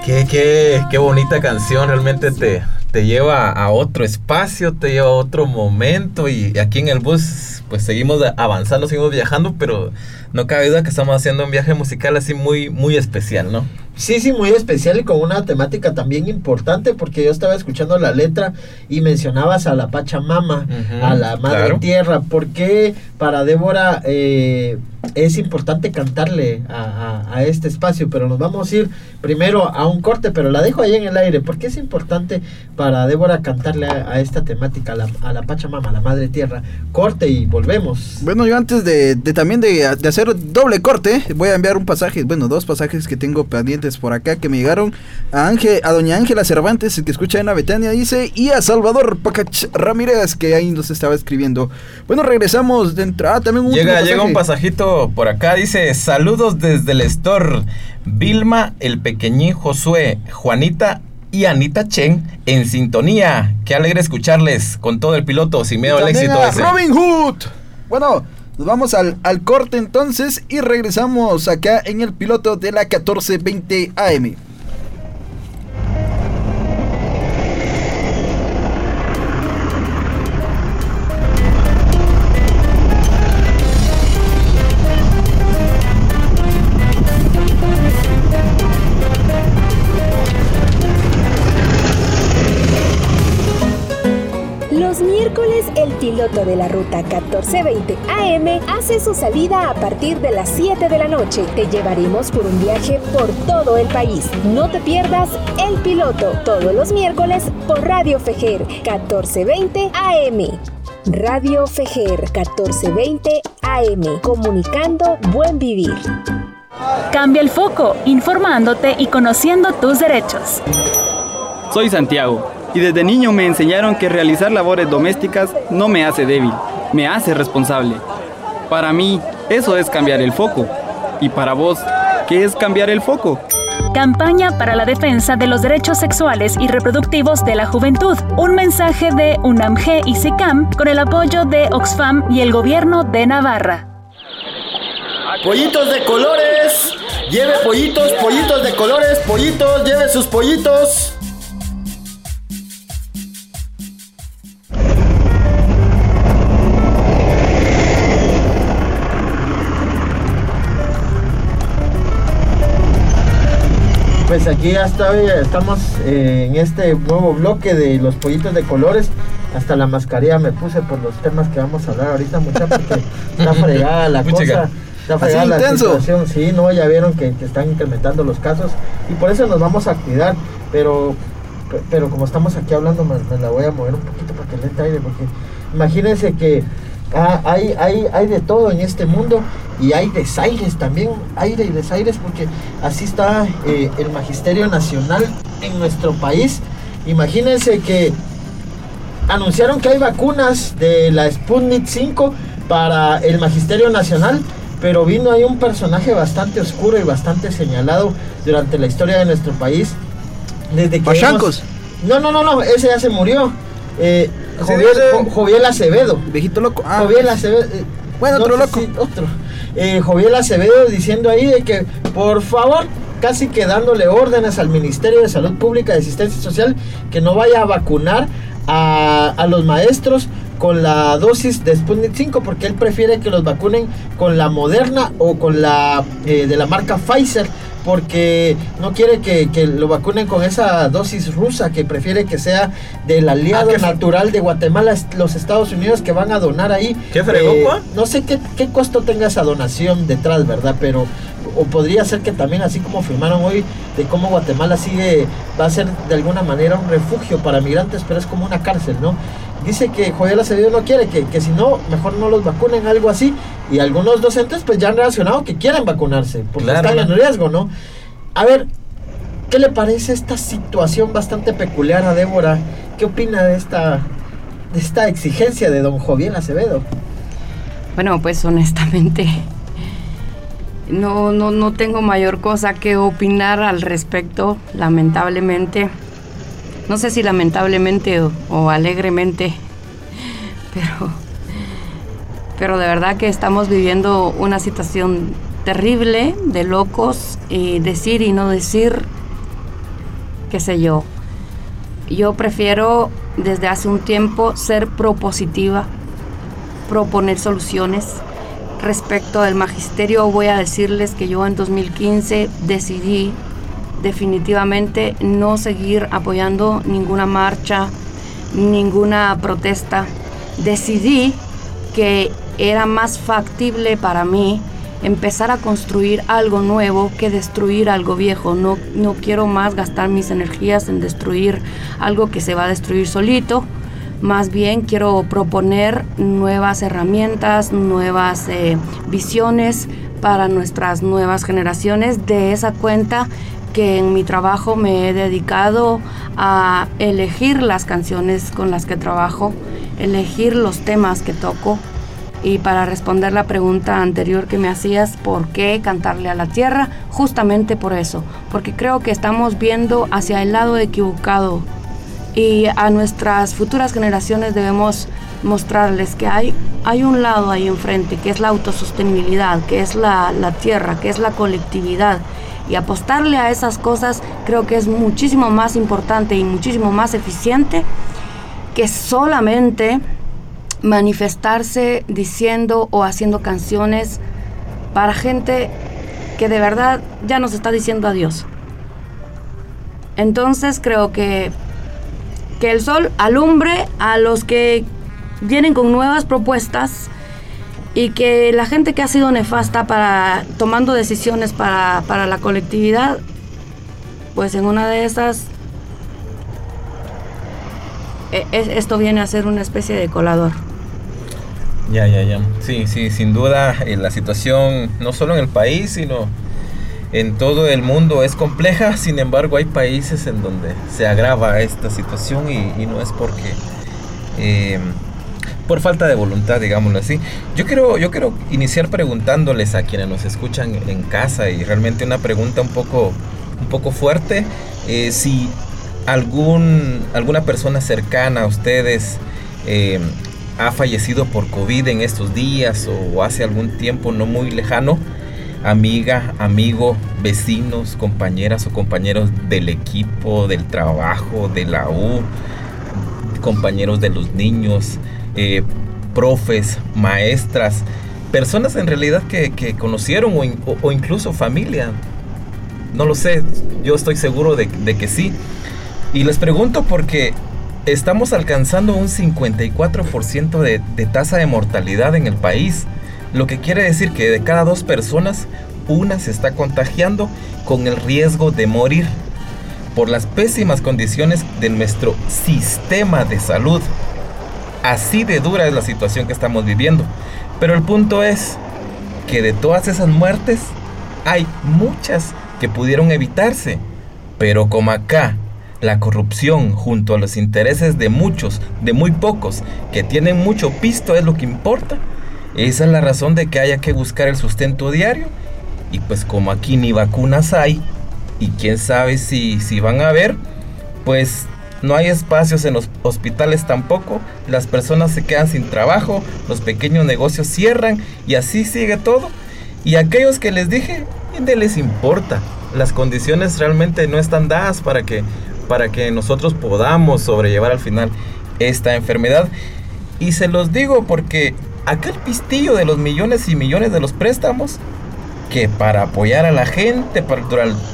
Speaker 4: Qué, qué, qué bonita canción, realmente te, te lleva a otro espacio, te lleva a otro momento y aquí en el bus pues seguimos avanzando, seguimos viajando, pero no cabe duda que estamos haciendo un viaje musical así muy, muy especial, ¿no?
Speaker 3: Sí, sí, muy especial y con una temática también importante porque yo estaba escuchando la letra y mencionabas a la Pachamama, a la Madre
Speaker 4: claro.
Speaker 3: Tierra. ¿Por qué para Débora eh, es importante cantarle a, a- a este espacio? Pero nos vamos a ir primero a un corte, pero la dejo ahí en el aire. ¿Por qué es importante para Débora cantarle a, a esta temática, a la, a la Pachamama, a la Madre Tierra? Corte y volvemos.
Speaker 5: Bueno, yo antes de, de también de, de hacer doble corte, voy a enviar un pasaje, bueno, dos pasajes que tengo pendientes por acá que me llegaron a Ángel, a doña Ángela Cervantes, que escucha en la Betania, dice, y a Salvador Pacach Ramírez, que ahí nos estaba escribiendo. Bueno, regresamos dentro. Ah, también un
Speaker 4: Llega, llega un
Speaker 5: pasaje.
Speaker 4: Por acá, dice, saludos desde el store. Vilma, el pequeñín Josué, Juanita y Anita Chen en sintonía. Qué alegre escucharles con todo el piloto, sin miedo al éxito ese.
Speaker 5: Robin Hood. Bueno, nos vamos al, al corte entonces y regresamos acá en el piloto de la 1420 AM.
Speaker 9: Piloto de la ruta 1420 AM hace su salida a partir de las 7 de la noche. Te llevaremos por un viaje por todo el país. No te pierdas el piloto todos los miércoles por Radio Fejer 1420 AM. Radio Fejer 1420 AM, comunicando buen vivir.
Speaker 10: Cambia el foco, informándote y conociendo tus derechos.
Speaker 16: Soy Santiago y desde niño me enseñaron que realizar labores domésticas no me hace débil, me hace responsable. Para mí, eso es cambiar el foco. Y para vos, ¿qué es cambiar el foco?
Speaker 10: Campaña para la defensa de los derechos sexuales y reproductivos de la juventud. Un mensaje de UNAMG y SICAM con el apoyo de Oxfam y el gobierno de Navarra.
Speaker 17: Pollitos de colores. Lleve pollitos, pollitos de colores, pollitos, lleve sus pollitos.
Speaker 3: Pues aquí hasta hoy estamos eh, en este nuevo bloque de los pollitos de colores. Hasta la mascarilla me puse por los temas que vamos a hablar ahorita, muchachos, porque está (laughs) fregada la cosa. Está fregada la situación. Sí, no, ya vieron que, que, están incrementando los casos y por eso nos vamos a cuidar. Pero, pero como estamos aquí hablando, me, me la voy a mover un poquito para que le aire, porque imagínense que Ah, hay, hay, hay de todo en este mundo y hay desaires también, aire y desaires, porque así está eh, el magisterio nacional en nuestro país. Imagínense que anunciaron que hay vacunas de la Sputnik 5 para el magisterio nacional, pero vino ahí un personaje bastante oscuro y bastante señalado durante la historia de nuestro país. Desde que No, no, no, no, ese ya se murió. Eh, Joviel, Acevedo.
Speaker 5: Viejito loco.
Speaker 3: Ah, Joviel Acevedo. Eh,
Speaker 5: bueno, otro loco.
Speaker 3: otro. Eh, Joviel Acevedo diciendo ahí de que, por favor, casi que dándole órdenes al Ministerio de Salud Pública y Asistencia Social que no vaya a vacunar a, a los maestros con la dosis de Sputnik 5 porque él prefiere que los vacunen con la Moderna o con la eh, de la marca Pfizer porque no quiere que, lo vacunen con esa dosis rusa, que prefiere que sea del aliado ah, natural de Guatemala, los Estados Unidos, que van a donar ahí.
Speaker 4: ¿Qué fregó,
Speaker 3: eh, No sé qué, qué costo tenga esa donación detrás, ¿verdad? Pero o podría ser que también así como firmaron hoy de cómo Guatemala sigue va a ser de alguna manera un refugio para migrantes pero es como una cárcel no dice que Joel Acevedo no quiere que, que si no mejor no los vacunen algo así y algunos docentes pues ya han reaccionado que quieren vacunarse porque están en riesgo no a ver qué le parece esta situación bastante peculiar a Débora qué opina de esta de esta exigencia de don Joviel Acevedo
Speaker 13: bueno pues honestamente no, no, no tengo mayor cosa que opinar al respecto, lamentablemente. No sé si lamentablemente o, alegremente, (laughs) pero, pero de verdad que estamos viviendo una situación terrible de locos y decir y no decir, qué sé yo. Yo prefiero desde hace un tiempo ser propositiva, proponer soluciones Respecto al magisterio, voy a decirles que yo en 2015 decidí definitivamente no seguir apoyando ninguna marcha, ninguna protesta. Decidí que era más factible para mí empezar a construir algo nuevo que destruir algo viejo. No, no quiero más gastar mis energías en destruir algo que se va a destruir solito más bien quiero proponer nuevas herramientas, nuevas eh, visiones para nuestras nuevas generaciones. De esa cuenta que en mi trabajo me he dedicado a elegir las canciones con las que trabajo, elegir los temas que toco. Y para responder la pregunta anterior que me hacías, ¿por qué cantarle a la tierra? Justamente por eso, porque creo que estamos viendo hacia el lado equivocado y a nuestras futuras generaciones debemos mostrarles que hay, hay un lado ahí enfrente, que es la autosostenibilidad, que es la, la tierra, que es la colectividad. Y apostarle a esas cosas creo que es muchísimo más importante y muchísimo más eficiente que solamente manifestarse diciendo o haciendo canciones para gente que de verdad ya nos está diciendo adiós. Entonces creo que que el sol alumbre a los que vienen con nuevas propuestas y que la gente que ha sido nefasta para tomando decisiones para, la colectividad, pues en una de esas e, esto viene a ser una especie de colador.
Speaker 4: Ya, ya, ya. Sí, sí, sin duda eh, la situación no solo en el país, sino en todo el mundo es compleja, (laughs) sin embargo hay países en donde se agrava esta situación y, no es porque... Eh, por falta de voluntad, digámoslo así. Yo quiero, yo quiero iniciar preguntándoles a quienes nos escuchan en casa y realmente una pregunta un poco un poco fuerte. Eh, si algún, alguna persona cercana a ustedes eh, ha fallecido por COVID en estos días o hace algún tiempo no muy lejano, amiga, amigo, vecinos, compañeras o compañeros del equipo, del trabajo, de la U, compañeros de los niños, eh, profes, maestras, personas en realidad que, conocieron o, in- o- o incluso familia. No lo sé, yo estoy seguro de, de que sí. Y les pregunto porque estamos alcanzando un 54% de, de tasa de mortalidad en el país. Lo que quiere decir que de cada dos personas, una se está contagiando con el riesgo de morir por las pésimas condiciones de nuestro sistema de salud. Así de dura es la situación que estamos viviendo. Pero el punto es que de todas esas muertes hay muchas que pudieron evitarse. Pero como acá la corrupción junto a los intereses de muchos, de muy pocos, que tienen mucho pisto es lo que importa, esa es la razón de que haya que buscar el sustento diario. Y pues como aquí ni vacunas hay, y quién sabe si, si van a haber, pues no hay espacios en los hospitales tampoco, las personas se quedan sin trabajo, los pequeños negocios cierran y así sigue todo. Y aquellos que les dije, ¿qué les importa? Las condiciones realmente no están dadas para que, para que nosotros podamos sobrellevar al final esta enfermedad. Y se los digo porque aquel pistillo de los millones y millones de los préstamos, que para apoyar a la gente para,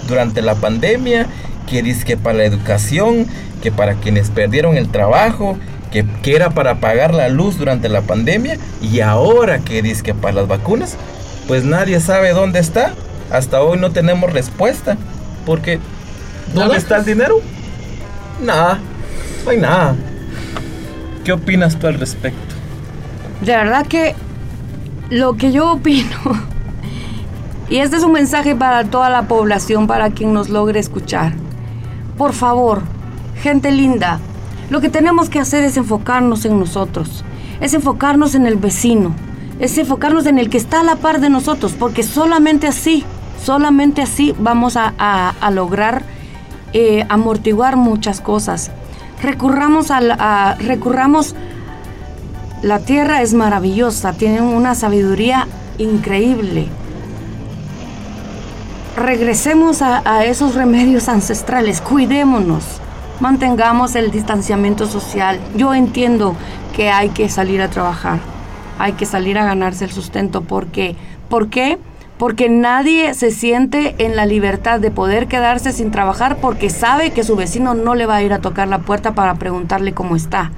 Speaker 4: durante la pandemia, que dice que para la educación, que para quienes perdieron el trabajo, que, que era para pagar la luz durante la pandemia, y ahora que dice que para las vacunas, pues nadie sabe dónde está. Hasta hoy no tenemos respuesta, porque ¿dónde
Speaker 3: ¿Nada?
Speaker 4: está el dinero? Nada, no hay nada. ¿Qué opinas tú al respecto?
Speaker 13: De verdad que lo que yo opino, y este es un mensaje para toda la población, para quien nos logre escuchar. Por favor, gente linda, lo que tenemos que hacer es enfocarnos en nosotros, es enfocarnos en el vecino, es enfocarnos en el que está a la par de nosotros, porque solamente así, solamente así vamos a, lograr eh, amortiguar muchas cosas. Recurramos a- recurramos la tierra es maravillosa, tiene una sabiduría increíble. Regresemos a, a esos remedios ancestrales, cuidémonos, mantengamos el distanciamiento social. Yo entiendo que hay que salir a trabajar, hay que salir a ganarse el sustento. porque ¿Por qué? Porque nadie se siente en la libertad de poder quedarse sin trabajar porque sabe que su vecino no le va a ir a tocar la puerta para preguntarle cómo está.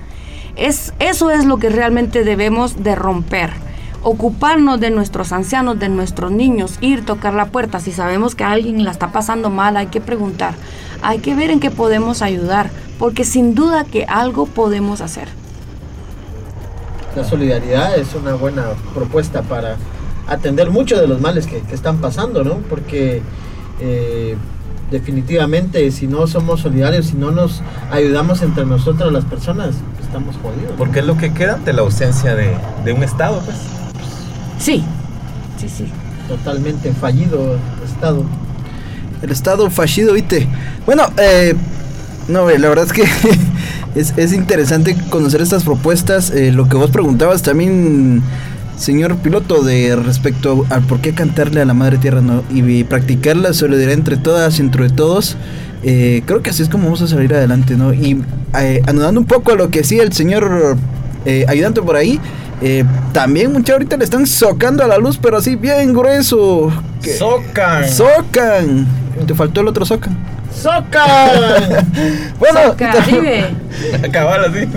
Speaker 13: Es, eso es lo que realmente debemos de romper. Ocuparnos de nuestros ancianos, de nuestros niños, ir tocar la puerta. Si sabemos que alguien la está pasando mal, hay que preguntar. Hay que ver en qué podemos ayudar, porque sin duda que algo podemos hacer.
Speaker 3: La solidaridad es una buena propuesta para atender muchos de los males que, están pasando, ¿no? Porque eh, definitivamente si no somos solidarios, si no nos ayudamos entre nosotros las personas, estamos jodidos.
Speaker 4: Porque es lo que queda ante la ausencia de, de un Estado, pues.
Speaker 13: Sí, sí, sí.
Speaker 3: Totalmente fallido el Estado.
Speaker 5: El Estado fallido, viste. Bueno, eh, no, la verdad es que (laughs) es, es interesante conocer estas propuestas. eh, lo que vos preguntabas también, señor piloto, de respecto al por qué cantarle a la madre tierra ¿no? y, practicar la solidaridad entre todas y entre todos. eh, creo que así es como vamos a salir adelante, ¿no? Y eh, anudando un poco a lo que decía el señor eh, ayudante por ahí. eh, también mucha ahorita le están socando a la luz, pero así bien grueso. Que-
Speaker 4: ¡Socan!
Speaker 5: ¡Socan! Te faltó el otro socan.
Speaker 3: ¡Socan! (laughs)
Speaker 5: bueno,
Speaker 13: Caribe. (laughs)
Speaker 4: Cabal así.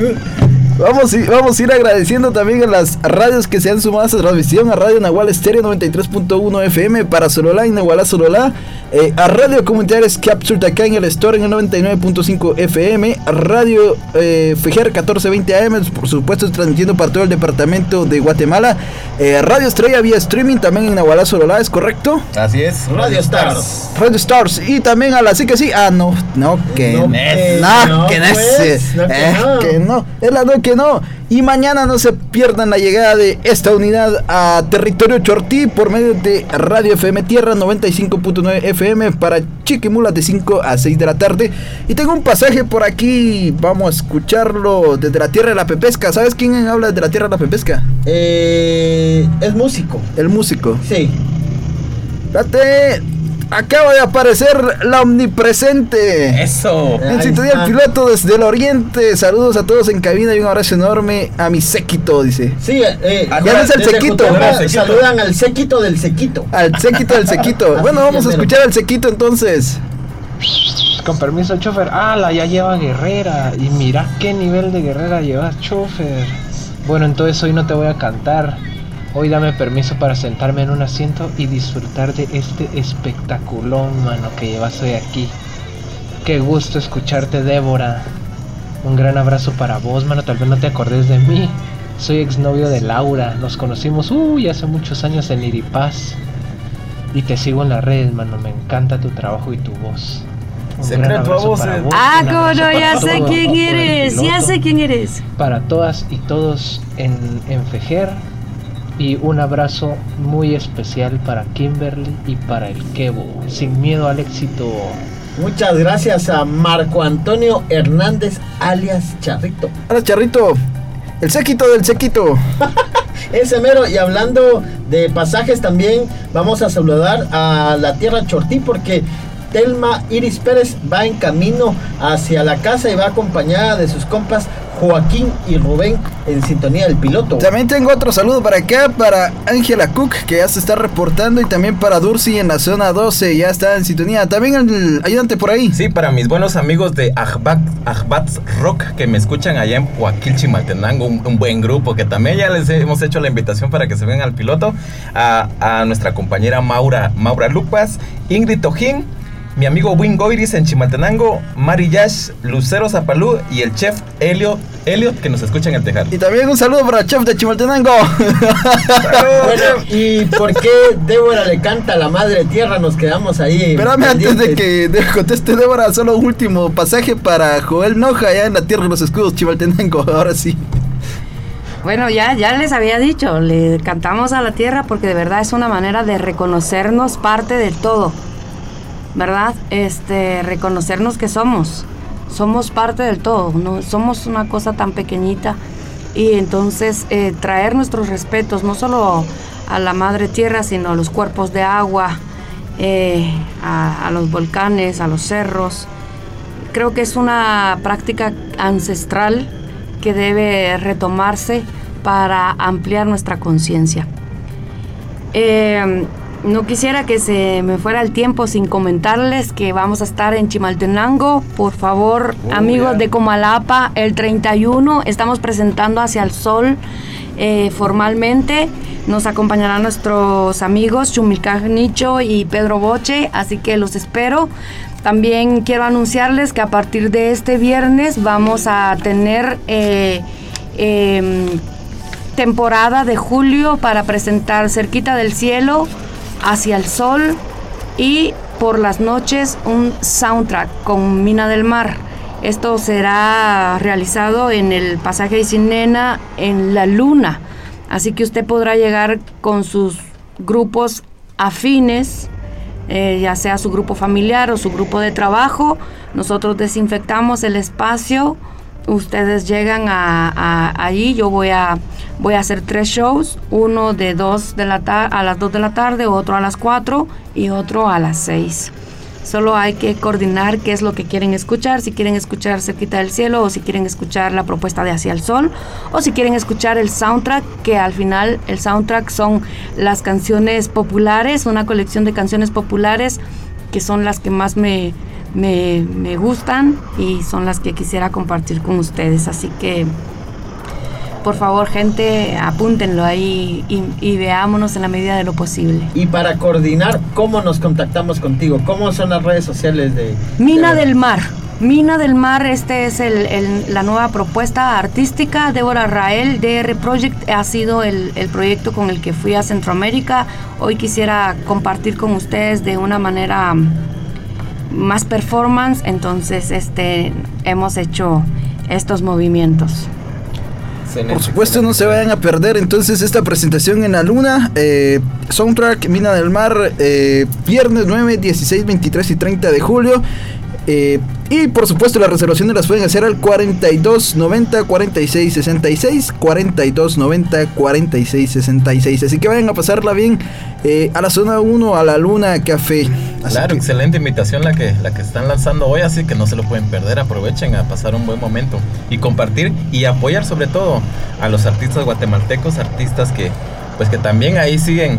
Speaker 5: Vamos, vamos a ir agradeciendo también a las radios que se han sumado a esta transmisión, a Radio Nahual Estéreo 93.1 FM para Sololá y Nahualá Sololá, eh, a Radio Comunitarias Capture acá en el Store en el 99.5 FM, a Radio eh, Fejer 1420 AM, por supuesto transmitiendo para todo el departamento de Guatemala, eh, Radio Estrella vía streaming también en Nahualá Sololá, ¿es correcto?
Speaker 4: Así es.
Speaker 3: Radio Stars.
Speaker 5: Radio Stars y también a la sí que sí, ah no, no que
Speaker 3: No,
Speaker 5: no, no,
Speaker 3: no,
Speaker 5: que no,
Speaker 3: pues,
Speaker 5: es,
Speaker 3: no, que
Speaker 5: eh,
Speaker 3: no.
Speaker 5: que no, es la que no. Y mañana no se pierdan la llegada de esta unidad a territorio Chortí por medio de Radio FM Tierra 95.9 FM para Chiquimula de 5 a 6 de la tarde. Y tengo un pasaje por aquí, vamos a escucharlo desde la Tierra de la Pepesca. ¿Sabes quién habla desde la Tierra de la Pepesca?
Speaker 3: Eh, es músico.
Speaker 5: El músico.
Speaker 3: Sí.
Speaker 5: Espérate, acaba de aparecer la omnipresente.
Speaker 4: Eso.
Speaker 5: En sintonía el piloto desde el oriente. Saludos a todos en cabina y un abrazo enorme a mi séquito, dice.
Speaker 3: Sí, eh,
Speaker 5: Ah, ya no es el sequito.
Speaker 3: Saludan al séquito del sequito.
Speaker 5: Al séquito del séquito. (laughs) Bueno, vamos a escuchar al séquito entonces.
Speaker 18: Con permiso, chofer. Ah, la ya lleva guerrera. Y mira qué nivel de guerrera llevas, chofer. Bueno, entonces hoy no te voy a cantar. Hoy dame permiso para sentarme en un asiento y disfrutar de este espectaculón, mano, que llevas hoy aquí. Qué gusto escucharte, Débora. Un gran abrazo para vos, mano. Tal vez no te acordes de mí. Soy exnovio de Laura. Nos conocimos, uy, hace muchos años en Iripaz. Y te sigo en las redes, mano. Me encanta tu trabajo y tu voz. Un gran
Speaker 4: Secreto a
Speaker 18: abrazo
Speaker 4: voces.
Speaker 18: para vos,
Speaker 13: Ah, cómo no, ya sé quién eres, ya sé quién eres.
Speaker 18: Para todas y todos en, en Fejer. Y un abrazo muy especial para Kimberly y para el Kevo. Sin miedo al éxito.
Speaker 3: Muchas gracias a Marco Antonio Hernández, alias Charrito.
Speaker 5: Ahora, Charrito, el séquito del séquito. (laughs)
Speaker 3: Ese mero, y hablando de pasajes también, vamos a saludar a la tierra Chortí porque Telma Iris Pérez va en camino hacia la casa y va acompañada de sus compas Joaquín y Rubén en sintonía del piloto.
Speaker 5: También tengo otro saludo para acá, para Ángela Cook, que ya se está reportando, y también para Dursi en la zona 12, ya está en sintonía. También el ayudante por ahí.
Speaker 4: Sí, para mis buenos amigos de Ajbat, Ajbats Rock que me escuchan allá en Huaquil, Chimaltenango, un, un buen grupo que también ya les hemos hecho la invitación para que se vengan al piloto. A, a nuestra compañera Maura, Maura Lupas, Ingrid Tojín, mi amigo Win Goiris en Chimaltenango, Mari Yash, Lucero Zapalú y el chef Elliot, Elliot que nos escucha en el Tejar.
Speaker 5: Y también un saludo para el chef de Chimaltenango.
Speaker 3: Bueno, ¿y por qué Débora le canta a la madre tierra? Nos quedamos ahí.
Speaker 5: Espérame antes de que de- conteste Débora, solo un último pasaje para Joel Noja, allá en la tierra de los escudos, Chimaltenango. (laughs) Ahora sí.
Speaker 13: Bueno, ya, ya les había dicho, le cantamos a la tierra porque de verdad es una manera de reconocernos parte del todo, ¿verdad? Este, reconocernos que somos, somos parte del todo, no somos una cosa tan pequeñita y entonces eh, traer nuestros respetos no solo a la madre tierra, sino a los cuerpos de agua, eh, a, los volcanes, a los cerros. Creo que es una práctica ancestral que debe retomarse para ampliar nuestra conciencia. Eh, no quisiera que se me fuera el tiempo sin comentarles que vamos a estar en Chimaltenango. Por favor,
Speaker 19: Oh,
Speaker 13: amigos de Comalapa, el 31 estamos presentando Hacia el Sol eh, formalmente. Nos acompañarán nuestros amigos Chumilcaj Nicho y Pedro Boche, así que los espero. También quiero anunciarles que a partir de este viernes vamos a tener eh, em, temporada de julio para presentar Cerquita del Cielo, Hacia el Sol y por las noches un soundtrack con Mina del Mar. Esto será realizado en el pasaje de Sinena en la Luna. Así que usted podrá llegar con sus grupos afines, eh, ya sea su grupo familiar o su grupo de trabajo. Nosotros desinfectamos el espacio. Ustedes llegan a, allí. Yo voy a, voy a hacer tres shows. Uno de dos de la a las 2 de la tarde, otro a las 4 y otro a las 6. Solo hay que coordinar qué es lo que quieren escuchar, si quieren escuchar Cerquita del Cielo o si quieren escuchar la propuesta de Hacia el Sol o si quieren escuchar el soundtrack, que al final el soundtrack son las canciones populares, una colección de canciones populares que son las que más me, me, me gustan y son las que quisiera compartir con ustedes. Así que por favor gente, apúntenlo ahí y, y veámonos en la medida de lo posible.
Speaker 3: Y para coordinar, ¿cómo nos contactamos contigo? ¿Cómo son las redes sociales de...
Speaker 13: Mina del Mar. Mina del Mar, este es el- el- la nueva propuesta artística. Débora Rael, DR Project, ha sido el, el proyecto con el que fui a Centroamérica. Hoy quisiera compartir con ustedes de una manera mm, más performance, entonces este, hemos hecho estos movimientos.
Speaker 5: Por supuesto, no se vayan a perder entonces esta presentación en la luna. eh, soundtrack Mina del Mar, eh, viernes 9, 16, 23 y 30 de julio. Eh, y por supuesto, las reservaciones las pueden hacer al 42 90 46 66. 42 90 46 66. Así que vayan a pasarla bien eh, a la zona 1, a la Luna Café. Así
Speaker 4: Claro,
Speaker 5: que-
Speaker 4: excelente invitación la que, la que están lanzando hoy, así que no se lo pueden perder, aprovechen a pasar un buen momento y compartir y apoyar sobre todo a los artistas guatemaltecos, artistas que pues que también ahí siguen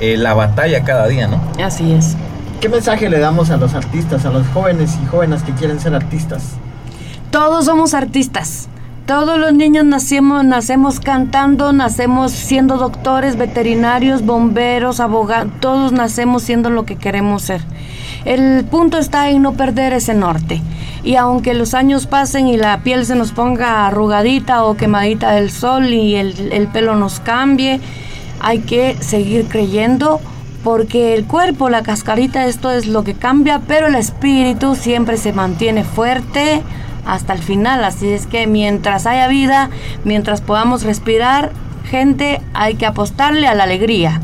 Speaker 4: eh, la batalla cada día, ¿no?
Speaker 13: Así es.
Speaker 3: ¿Qué mensaje le damos a los artistas, a los jóvenes y jóvenes que quieren ser artistas?
Speaker 13: Todos somos artistas. Todos los niños nacemos, nacemos cantando, nacemos siendo doctores, veterinarios, bomberos, abogados, todos nacemos siendo lo que queremos ser. El punto está en no perder ese norte. Y aunque los años pasen y la piel se nos ponga arrugadita o quemadita del sol y el, el pelo nos cambie, hay que seguir creyendo porque el cuerpo, la cascarita, esto es lo que cambia, pero el espíritu siempre se mantiene fuerte hasta el final. Así es que mientras haya vida, mientras podamos respirar, gente, hay que apostarle a la alegría.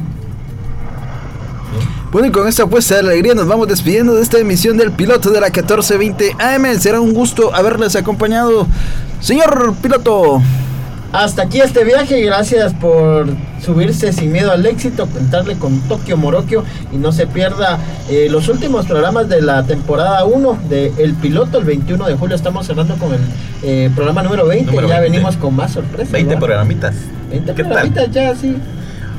Speaker 5: Bueno, y con esta apuesta de alegría nos vamos despidiendo de esta emisión del piloto de la 1420 AM. Será un gusto haberles acompañado. Señor piloto.
Speaker 3: Hasta aquí este viaje, gracias por subirse sin miedo al éxito, contarle con Tokio Morokio y no se pierda eh, los últimos programas de la temporada 1 de El Piloto, el 21 de julio estamos cerrando con el eh, programa número 20,
Speaker 4: Número
Speaker 3: ya
Speaker 4: 20.
Speaker 3: venimos con más sorpresas.
Speaker 4: 20
Speaker 3: ¿va?
Speaker 4: programitas.
Speaker 3: 20
Speaker 4: ¿Qué tal?
Speaker 3: programitas ya, sí.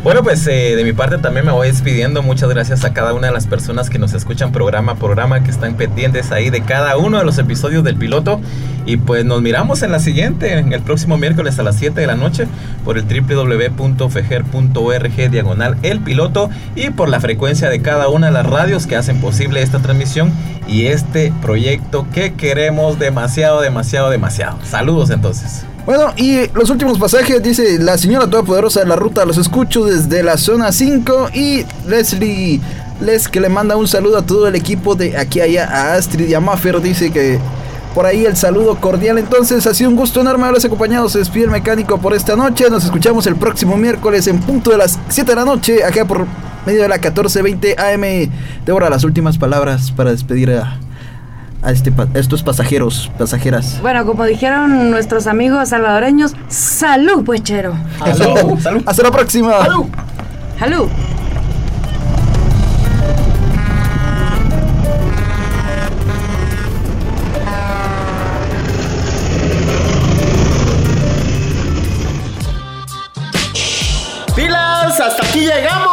Speaker 4: Bueno, pues eh, de mi parte también me voy despidiendo. Muchas gracias a cada una de las personas que nos escuchan programa a programa, que están pendientes ahí de cada uno de los episodios del piloto. Y pues nos miramos en la siguiente, en el próximo miércoles a las 7 de la noche, por el www.fejer.org diagonal el piloto y por la frecuencia de cada una de las radios que hacen posible esta transmisión y este proyecto que queremos demasiado, demasiado, demasiado. Saludos entonces.
Speaker 5: Bueno, y los últimos pasajes, dice la señora todopoderosa de la ruta, los escucho desde la zona 5 y Leslie Les que le manda un saludo a todo el equipo de aquí allá, a Astrid y a Maffer, dice que por ahí el saludo cordial. Entonces, ha sido un gusto enorme haberles acompañado. Se despide el mecánico por esta noche. Nos escuchamos el próximo miércoles en punto de las 7 de la noche, acá por medio de la 14:20 AM. Débora, las últimas palabras para despedir a, a, este, estos pasajeros, pasajeras.
Speaker 13: Bueno, como dijeron nuestros amigos salvadoreños, salud, puechero. (laughs) Salud.
Speaker 5: Hasta la próxima.
Speaker 13: Salud. Salud. ¡Pilas! ¡Hasta aquí llegamos!